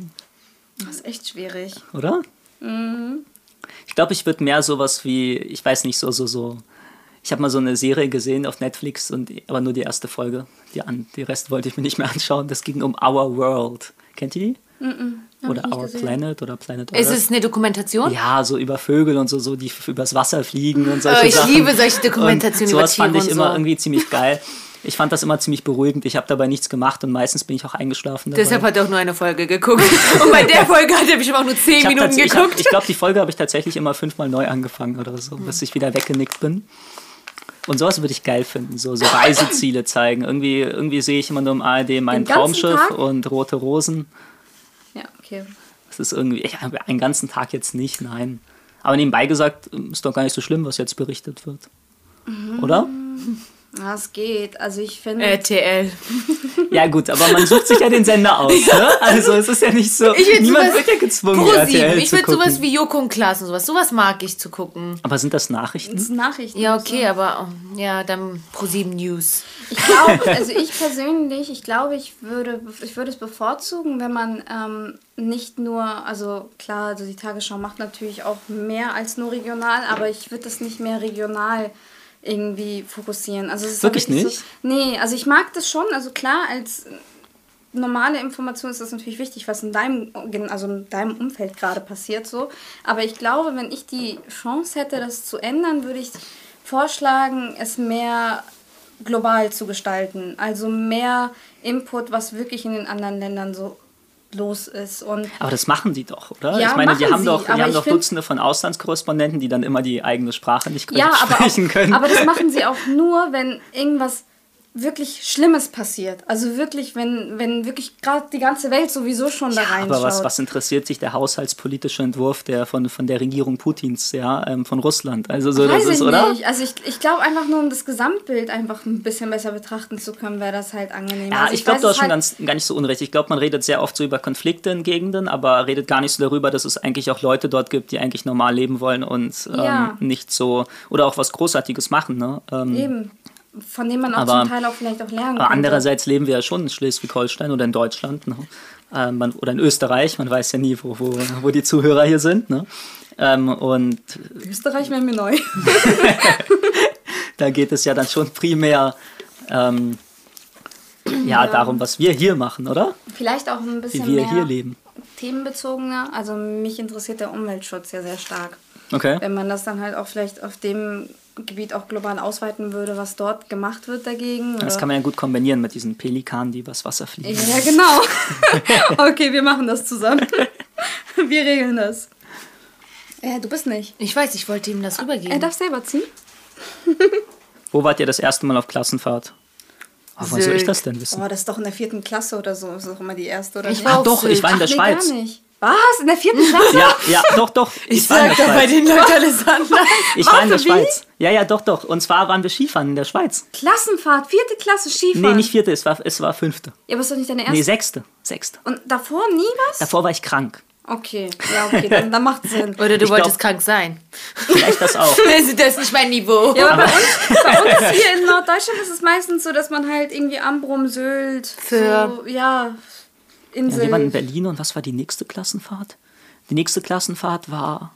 Das ist echt schwierig. oder? Mhm. Ich glaube, ich würde mehr sowas wie, ich weiß nicht, so, so, so. Ich habe mal so eine Serie gesehen auf Netflix, und, aber nur die erste Folge. Die, an, die Rest wollte ich mir nicht mehr anschauen. Das ging um Our World. Kennt ihr die? Oder ich nicht Our gesehen. Planet oder Planet Earth. Ist es eine Dokumentation? ja, so über Vögel und so, so die übers Wasser fliegen und Oh, solche ich Sachen. liebe solche Dokumentationen und über sowas Tiere fand ich und immer so. irgendwie ziemlich geil. Ich fand das immer ziemlich beruhigend. Ich habe dabei nichts gemacht und meistens bin ich auch eingeschlafen. Dabei. Deshalb hat er auch nur eine Folge geguckt. Und bei der Folge hat er bestimmt auch nur zehn Minuten tats- ich hab- geguckt. Ich glaube, die Folge habe ich tatsächlich immer fünfmal neu angefangen oder so, bis ich wieder weggenickt bin. Und sowas würde ich geil finden, so, so Reiseziele zeigen. Irgendwie, irgendwie sehe ich immer nur im ARD mein Traumschiff Tag? und rote Rosen. Ja, okay. Das ist irgendwie, ich, einen ganzen Tag jetzt nicht, nein. Aber nebenbei gesagt, ist doch gar nicht so schlimm, was jetzt berichtet wird. Mhm. Oder? Ja, es geht. Also ich finde. RTL. Ja gut, aber man sucht sich ja den Sender aus, ne? Also es ist ja nicht so, Ich niemand sowas- wird ja gezwungen, Pro RTL Ich würde sowas wie Joko und Klaas und sowas. Sowas mag ich zu gucken. Aber sind das Nachrichten? das ist Nachrichten. Ja, okay, aber oh, ja, dann Pro 7 News. Ich glaube, also ich persönlich, ich glaube, ich würde, ich würde es bevorzugen, wenn man ähm, nicht nur, also klar, also die Tagesschau macht natürlich auch mehr als nur regional, aber ich würde das nicht mehr regional irgendwie fokussieren. Also es ist Wirklich wirklich nicht? So, nee, also ich mag das schon, also klar, als normale Information ist das natürlich wichtig, was in deinem, also in deinem Umfeld gerade passiert so. Aber ich glaube, wenn ich die Chance hätte, das zu ändern, würde ich vorschlagen, es mehr global zu gestalten. Also mehr Input, was wirklich in den anderen Ländern so los ist. Und Aber das machen die doch, oder? Ja, ich meine, die haben sie, doch, die haben doch Dutzende von Auslandskorrespondenten, die dann immer die eigene Sprache nicht ja, korrekt aber, sprechen auch, können. aber das machen sie auch nur, wenn irgendwas wirklich Schlimmes passiert. Also wirklich, wenn, wenn wirklich gerade die ganze Welt sowieso schon da reinschaut. Aber was, was interessiert sich der haushaltspolitische Entwurf der von, von der Regierung Putins, ja, ähm, von Russland? Also so, Weiß das ist, ich oder? nicht. Also ich, ich glaube einfach nur, um das Gesamtbild einfach ein bisschen besser betrachten zu können, wäre das halt angenehm. Ja, also ich glaube, weiß du hast schon halt, ganz, gar nicht so unrecht. Ich glaube, man redet sehr oft so über Konflikte in Gegenden, aber redet gar nicht so darüber, dass es eigentlich auch Leute dort gibt, die eigentlich normal leben wollen und ähm, Ja. nicht so oder auch was Großartiges machen. Ne? Ähm, Eben. Von dem man auch Aber- zum Teil auch vielleicht auch lernen Aber könnte. andererseits leben wir ja schon in Schleswig-Holstein oder in Deutschland ne? ähm, man, oder in Österreich. Man weiß ja nie, wo, wo, wo die Zuhörer hier sind. Ne? Ähm, und Österreich wäre mir neu. da geht es ja dann schon primär ähm, ja, darum, was wir hier machen, oder? Vielleicht auch ein Wie bisschen wir mehr hier leben. themenbezogener. Also mich interessiert der Umweltschutz ja sehr stark. Okay. Wenn man das dann halt auch vielleicht auf dem Gebiet auch global ausweiten würde, was dort gemacht wird dagegen. Das oder- kann man ja gut kombinieren mit diesen Pelikanen, die übers Wasser fliegen. Ja, genau. okay, wir machen das zusammen. Wir regeln das. Äh, du bist nicht. Ich weiß, ich wollte ihm das Er rübergeben. darf selber ziehen. Wo wart ihr das erste Mal auf Klassenfahrt? Oh, woher soll ich das denn wissen? Oh, das ist doch in der vierten Klasse oder so. Das ist doch immer die erste oder Ich nicht? war Ach doch, ich war in der nee, Schweiz. gar nicht. Was? In der vierten Klasse? Ja, ja, doch, doch. Ich war in sag der da bei Schweiz. den Leuten alles anders. Ich war in der? Schweiz. Ja, ja, doch, doch. Und zwar waren wir Skifahren in der Schweiz. Klassenfahrt, vierte Klasse Skifahren. Nee, nicht vierte, es war, es war fünfte. Ja, aber ist doch nicht deine erste. Nee, sechste. Sechste. Und davor nie was? Davor war ich krank. Okay, ja, okay, dann, dann macht Sinn. Oder du Ich wolltest glaub- krank sein. Vielleicht das auch. Das ist nicht mein Niveau. Ja, aber bei uns, bei uns hier in Norddeutschland ist es meistens so, dass man halt irgendwie Ambrum, Sylt, Für- so, ja, Ja, Insel. wir waren in Berlin und was war die nächste Klassenfahrt? Die nächste Klassenfahrt war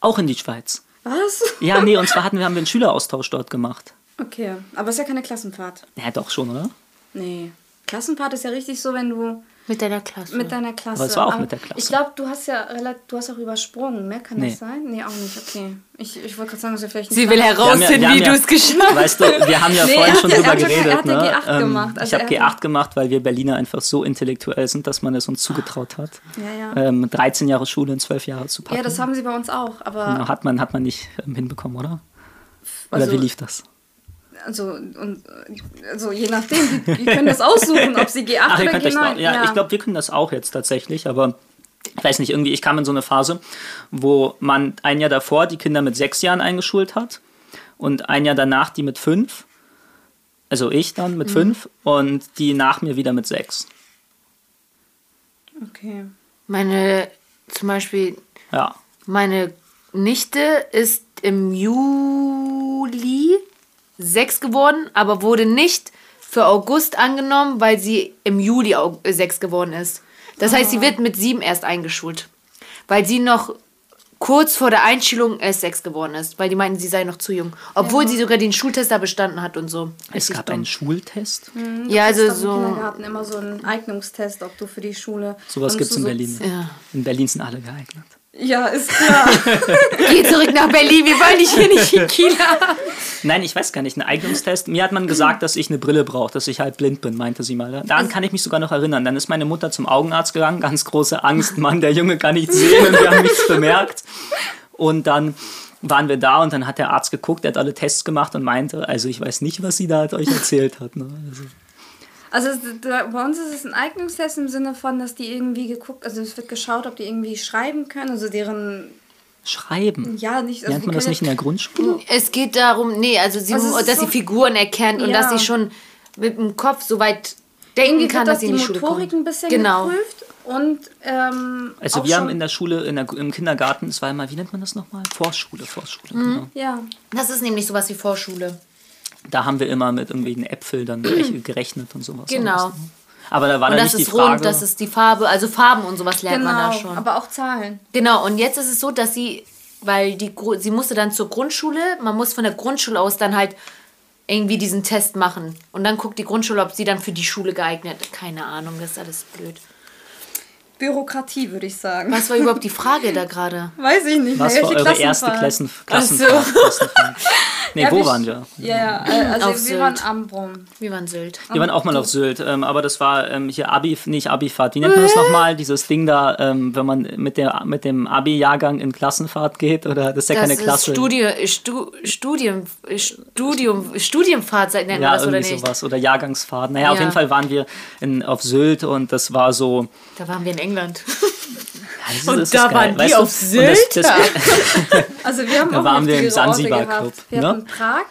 auch in die Schweiz. was? Ja, nee, und zwar hatten wir, haben wir einen Schüleraustausch dort gemacht. Okay, aber ist ja keine Klassenfahrt. Ja, doch schon, oder? Nee. Klassenfahrt ist ja richtig so, wenn du Mit deiner Klasse. mit deiner Klasse. Aber es war auch mit der Klasse. Ich glaube, du hast ja relativ, du hast auch übersprungen, ne? Kann Nee. das sein? Nee, auch nicht, okay. Ich, ich wollte gerade sagen, dass wir vielleicht Sie will ja- herausfinden, wir haben wie ja- du es geschafft hast. Weißt du, wir haben ja Nee, vorhin schon ja- drüber er ja- geredet. er hat ja ne? G8 Ähm, gemacht. Also ich habe er hat- G8 gemacht, weil wir Berliner einfach so intellektuell sind, dass man es uns zugetraut hat. Ja, ja. Ähm, 13 Jahre Schule in 12 Jahre zu packen. Ja, das haben sie bei uns auch, aber hat, man, hat man nicht ähm, hinbekommen, oder? Oder Also- wie lief das? Also und also je nachdem, die, die können das aussuchen, ob sie G8 Ach, oder könnt euch G9. auch, ja, ich glaube, wir können das auch jetzt tatsächlich, aber ich weiß nicht, irgendwie, ich kam in so eine Phase, wo man ein Jahr davor die Kinder mit sechs Jahren eingeschult hat und ein Jahr danach die mit fünf. Also ich dann Mhm. mit fünf und die nach mir wieder mit sechs. Okay. Meine, zum Beispiel, Ja. meine Nichte ist im Juli sechs geworden, aber wurde nicht für August angenommen, weil sie im Juli äh, sechs geworden ist. Das heißt, sie wird mit sieben erst eingeschult, weil sie noch kurz vor der Einschulung erst sechs geworden ist, weil die meinten, sie sei noch zu jung. Obwohl sie sogar den Schultest da bestanden hat und so. Es gab dumm. einen Schultest. Ja, also doch im so. Kindergarten immer so ein Eignungstest, ob du für die Schule. Sowas gibt es in so- Berlin. Ja. In Berlin sind alle geeignet. Ja, ist klar. Geh zurück nach Berlin, wir wollen dich hier nicht in Kiel haben. Nein, ich weiß gar nicht, ein Eignungstest. Mir hat man gesagt, dass ich eine Brille brauche, dass ich halt blind bin, meinte sie mal. Daran kann ich mich sogar noch erinnern. Dann ist meine Mutter zum Augenarzt gegangen, ganz große Angst, Mann, der Junge kann nichts sehen und wir haben nichts bemerkt. Und dann waren wir da und dann hat der Arzt geguckt, der hat alle Tests gemacht und meinte, also ich weiß nicht, was sie da euch erzählt hat. Ne? Also, Also bei uns ist es ein Eignungstest im Sinne von, dass die irgendwie geguckt, also es wird geschaut, ob die irgendwie schreiben können, also deren, schreiben. ja, nicht, also Lernt die man das nicht in der Grundschule? Es geht darum, nee, also, sie, Also dass so- sie Figuren erkennt und Ja. dass sie schon mit dem Kopf so weit denken irgendwie kann, dass das sie die in die Schule Motorik kommt. ein bisschen genau. geprüft und ähm, Also auch wir haben in der Schule, in der, im Kindergarten, es war immer, wie nennt man das nochmal? Vorschule, Vorschule. Mhm. Genau. ja, Das ist nämlich sowas wie Vorschule. Da haben wir immer mit irgendwelchen Äpfeln dann gerech- gerechnet und sowas. Genau. ne? Aber da war Und dann das nicht die ist Frage. rund, das ist die Farbe, also Farben und sowas lernt man da genau, schon. aber auch Zahlen. Genau, und jetzt ist es so, dass sie, weil die, sie musste dann zur Grundschule, man muss von der Grundschule aus dann halt irgendwie diesen Test machen. Und dann guckt die Grundschule, ob sie dann für die Schule geeignet Keine Ahnung, das ist alles blöd. Bürokratie, würde ich sagen. Was war überhaupt die Frage da gerade? Weiß ich nicht. was war eure erste Klassenfahrt? Klassen, Ach Klassenfahrt? so. Nee, Ja, wo wir- waren wir? Ja, ja, äh, also Auf wir waren Sylt. am Brunnen. Wir waren Sylt. Wir waren auch mal auf Sylt, ähm, aber das war ähm, hier Abi, nicht Abifahrt. Wie nennt man das nochmal? Dieses Ding da, ähm, wenn man mit, der, mit dem Abi-Jahrgang in Klassenfahrt geht? Oder das ist ja Das keine ist Klasse. Studi Stu Studium, Studium, Studienfahrt nennt man ja, das oder irgendwie nicht? sowas. Oder Jahrgangsfahrt. Naja, auf Ja. jeden Fall waren wir in, auf Sylt und das war so. Da waren wir in England. Ja, das Und ist da geil. waren die Weißt du? auf Sylt? Das, das, Also wir haben Da auch waren wir im Sansibar gehabt. Club, Wir ne? hatten Prag,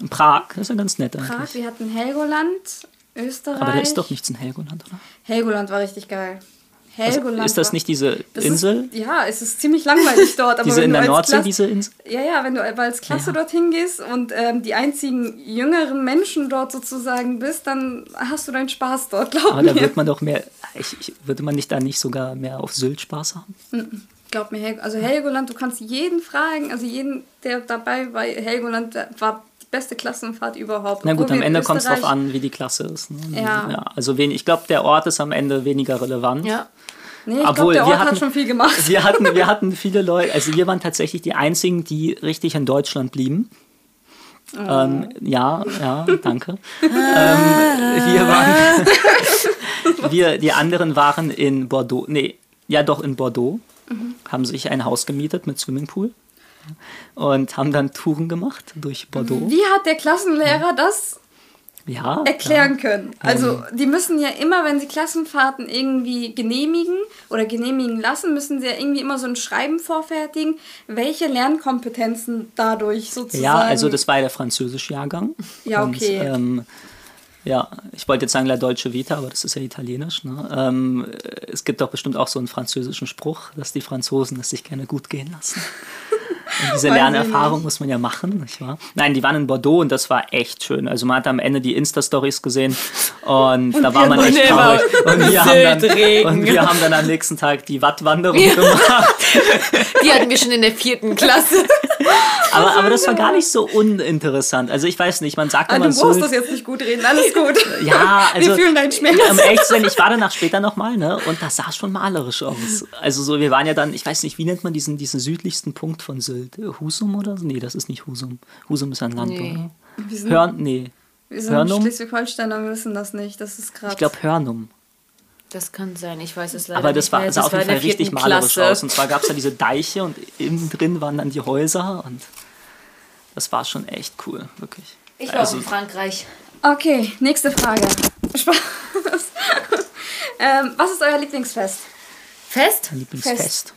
in Prag, das ist ja ganz nett eigentlich. Prag, wir hatten Helgoland, Österreich. Aber da ist doch nichts in Helgoland, oder? Helgoland war richtig geil. Also, Helgoland ist das nicht diese Insel? Ist, ja, es ist ziemlich langweilig dort. Aber diese in der Nordsee, Klasse- diese Insel? Ja, ja, wenn du als Klasse dorthin gehst und ähm, die einzigen jüngeren Menschen dort sozusagen bist, dann hast du deinen Spaß dort, glaub Aber da mir. wird man doch mehr. Ich, ich, würde man nicht da nicht sogar mehr auf Sylt Spaß haben? Glaub mir, Hel also Helgoland, du kannst jeden fragen, also jeden, der dabei war, Helgoland äh, war die beste Klassenfahrt überhaupt. Na gut, am Ende kommt es darauf an, wie die Klasse ist. Ne? Ja. also wen, ich glaube, der Ort ist am Ende weniger relevant. Ja. Nee, ich Obwohl, der wir Ort hatten- hat schon viel gemacht. Wir hatten, wir hatten viele Leute, also wir waren tatsächlich die einzigen, die richtig in Deutschland blieben. Oh. Ähm, ja, ja, danke. ähm, wir waren, wir, die anderen waren in Bordeaux, nee, ja doch in Bordeaux, Mhm. haben sich ein Haus gemietet mit Swimmingpool und haben dann Touren gemacht durch Bordeaux. Wie hat der Klassenlehrer das Ja, erklären können? Also, die müssen ja immer, wenn sie Klassenfahrten irgendwie genehmigen oder genehmigen lassen, müssen sie ja irgendwie immer so ein Schreiben vorfertigen, welche Lernkompetenzen dadurch sozusagen. Ja, also das war ja der französische Jahrgang. Ja, Und, okay. ähm, ja, ich wollte jetzt sagen La Dolce Vita, aber das ist ja italienisch. Ne? Ähm, es gibt doch bestimmt auch so einen französischen Spruch, dass die Franzosen es sich gerne gut gehen lassen. Und diese Lernerfahrung muss man ja machen, nicht wahr? Nein, die waren in Bordeaux und das war echt schön. Also man hat am Ende die Insta-Stories gesehen und, da war man echt traurig. Und wir, haben dann, und wir haben dann am nächsten Tag die Wattwanderung gemacht. Die hatten wir schon in der vierten Klasse. Aber, aber das war gar nicht so uninteressant. Also ich weiß nicht, man sagt Ah, immer du so. brauchst das jetzt nicht gut reden, alles gut. Ja, also. Wir fühlen deinen Schmerz. Um ehrlich zu sein, ich war danach später nochmal, ne? Und das sah schon malerisch aus. Also so, wir waren ja dann, ich weiß nicht, wie nennt man diesen, diesen südlichsten Punkt von Sylt? Husum oder so? Nee, das ist nicht Husum. Husum ist ein Land, Nee. oder? Wir sind, Hörn, nee. wir sind Hörnum? Schleswig-Holsteiner, wir wissen das nicht. Das ist gerade. Ich glaube Hörnum. Das kann sein, ich weiß es leider Aber das nicht war, mehr. sah auf jeden Fall richtig malerisch Klasse. aus. Und zwar gab es da diese Deiche und innen drin waren dann die Häuser und das war schon echt cool, wirklich. Ich war also, auch in Frankreich. Okay, nächste Frage. Spaß. ähm, was ist euer Lieblingsfest? Fest? Lieblingsfest.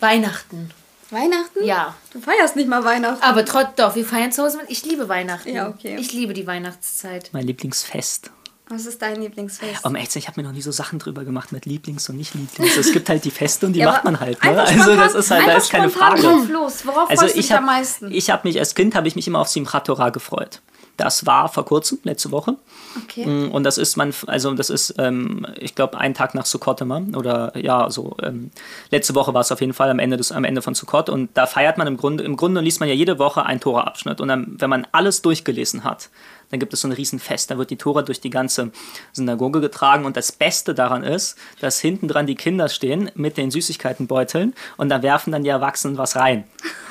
Weihnachten. Weihnachten? Ja. Du feierst nicht mal Weihnachten. Aber trotzdem, doch, wir feiern zu Hause mit. Ich liebe Weihnachten. Ja, okay. Ich liebe die Weihnachtszeit. Mein Lieblingsfest. Was ist dein Lieblingsfest? Um echt zu sein, ich habe mir noch nie so Sachen drüber gemacht mit Lieblings und nicht Lieblings. Es gibt halt die Feste und die Ja, macht man halt. Ne? Also das ist halt, da ist keine Frage. drauf los. Worauf Also freust du ich dich am habe meisten? ich habe mich als Kind habe ich mich immer auf Simchat Torah gefreut. Das war vor kurzem, letzte Woche. Okay. Mm, Und das ist man, also das ist, ähm, ich glaube, ein Tag nach Sukkot immer. Oder ja, so. Ähm, letzte Woche war es auf jeden Fall am Ende, des, am Ende von Sukkot. Und da feiert man im Grunde, im Grunde liest man ja jede Woche einen Tora-Abschnitt. Und dann, wenn man alles durchgelesen hat, Dann gibt es so ein Riesenfest. Da wird die Tora durch die ganze Synagoge getragen. Und das Beste daran ist, dass hinten dran die Kinder stehen mit den Süßigkeitenbeuteln und da werfen dann die Erwachsenen was rein.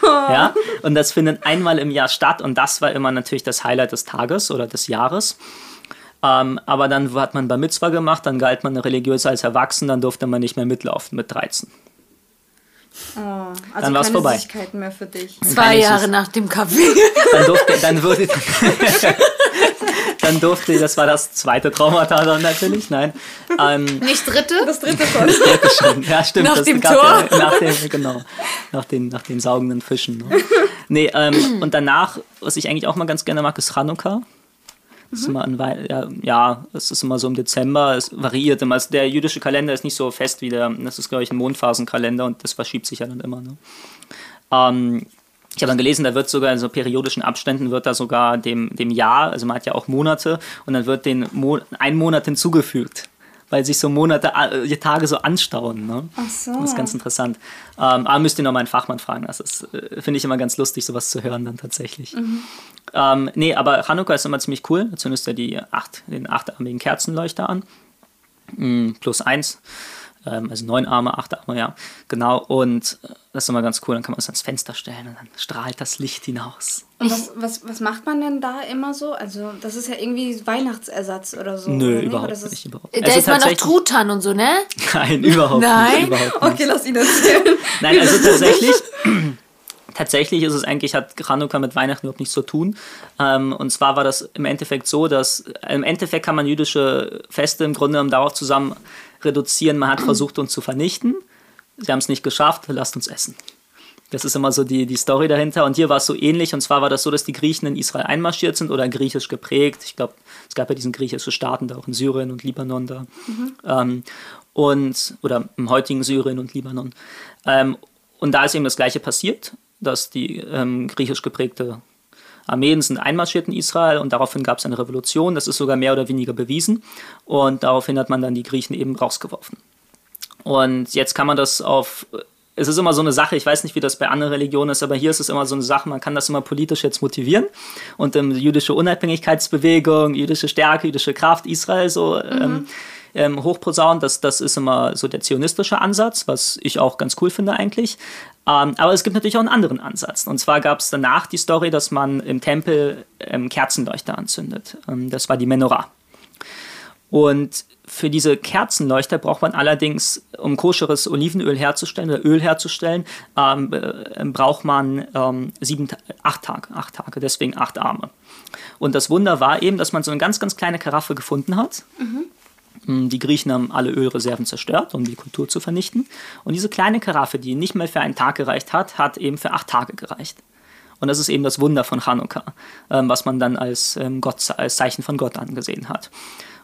Oh. Ja? Und das findet einmal im Jahr statt. Und das war immer natürlich das Highlight des Tages oder des Jahres. Ähm, aber dann hat man Bar Mitzvah gemacht, dann galt man religiös als erwachsen, dann durfte man nicht mehr mitlaufen mit 13. Oh, also dann war es vorbei. Süßigkeiten mehr für dich. Zwei Jahre nach dem Kaffee. Dann durfte, dann wurde, dann durfte, das war das zweite Traumata dann natürlich, nein. Ähm, Nicht dritte? Das dritte schon. Das dritte schon, ja stimmt. Nach das dem Tor? Ja, nach dem, genau, nach den, nach den saugenden Fischen. Ne? Nee, ähm, und danach, was ich eigentlich auch mal ganz gerne mag, ist Chanukka. Das ist immer ein ja, ja, es ist immer so im Dezember, es variiert immer. Der jüdische Kalender ist nicht so fest wie der, das ist glaube ich ein Mondphasenkalender und das verschiebt sich ja dann immer. Ne? Ähm, ich habe dann gelesen, da wird sogar in so periodischen Abständen wird da sogar dem, dem Jahr, also man hat ja auch Monate und dann wird den Mo ein Monat hinzugefügt weil sich so Monate, äh, Tage so anstauen. Ne? Ach so. Das ist ganz interessant. Ähm, aber müsst ihr noch mal einen Fachmann fragen. Das äh, finde ich immer ganz lustig, sowas zu hören dann tatsächlich. Mhm. Ähm, nee, aber Hanukkah ist immer ziemlich cool. Da zündest du die acht, den achtarmigen Kerzenleuchter an. Mm, plus eins. Ähm, also neun Arme, acht Arme, ja. Genau. Und äh, das ist immer ganz cool. Dann kann man es ans Fenster stellen und dann strahlt das Licht hinaus. Und was, was, was macht man denn da immer so? Also, das ist ja irgendwie Weihnachtsersatz oder so. Nö, oder überhaupt nicht. nicht. Überhaupt. Da ist man noch Truthahn und so, ne? Nein, überhaupt Nein? nicht. Überhaupt nicht. Okay, lass ihn erzählen. Nein, also tatsächlich. Tatsächlich ist es eigentlich, hat Chanukka mit Weihnachten überhaupt nichts zu tun. Ähm, und zwar war das im Endeffekt so, dass im Endeffekt kann man jüdische Feste im Grunde genommen darauf zusammen reduzieren, man hat versucht, uns zu vernichten. Sie haben es nicht geschafft, lasst uns essen. Das ist immer so die, die Story dahinter. Und hier war es so ähnlich. Und zwar war das so, dass die Griechen in Israel einmarschiert sind oder griechisch geprägt. Ich glaube, es gab ja diesen griechischen Staaten da auch in Syrien und Libanon da. Mhm. Ähm, und, oder im heutigen Syrien und Libanon. Ähm, und da ist eben das Gleiche passiert, dass die ähm, griechisch geprägte Armeen sind einmarschiert in Israel und daraufhin gab es eine Revolution. Das ist sogar mehr oder weniger bewiesen. Und daraufhin hat man dann die Griechen eben rausgeworfen. Und jetzt kann man das auf es ist immer so eine Sache, ich weiß nicht, wie das bei anderen Religionen ist, aber hier ist es immer so eine Sache, man kann das immer politisch jetzt motivieren. Und ähm, jüdische Unabhängigkeitsbewegung, jüdische Stärke, jüdische Kraft, Israel so mhm. ähm, ähm, hochposaunen, das, das ist immer so der zionistische Ansatz, was ich auch ganz cool finde eigentlich. Ähm, aber es gibt natürlich auch einen anderen Ansatz. Und zwar gab es danach die Story, dass man im Tempel ähm, Kerzenleuchter anzündet. Ähm, das war die Menorah. Und für diese Kerzenleuchter braucht man allerdings, um koscheres Olivenöl herzustellen oder Öl herzustellen, ähm, äh, braucht man ähm, sieben, acht Tage, acht Tage, deswegen acht Arme. Und das Wunder war eben, dass man so eine ganz, ganz kleine Karaffe gefunden hat. Mhm. Die Griechen haben alle Ölreserven zerstört, um die Kultur zu vernichten. Und diese kleine Karaffe, die nicht mehr für einen Tag gereicht hat, hat eben für acht Tage gereicht. Und das ist eben das Wunder von Chanukka, ähm, was man dann als, ähm, Gott, als Zeichen von Gott angesehen hat.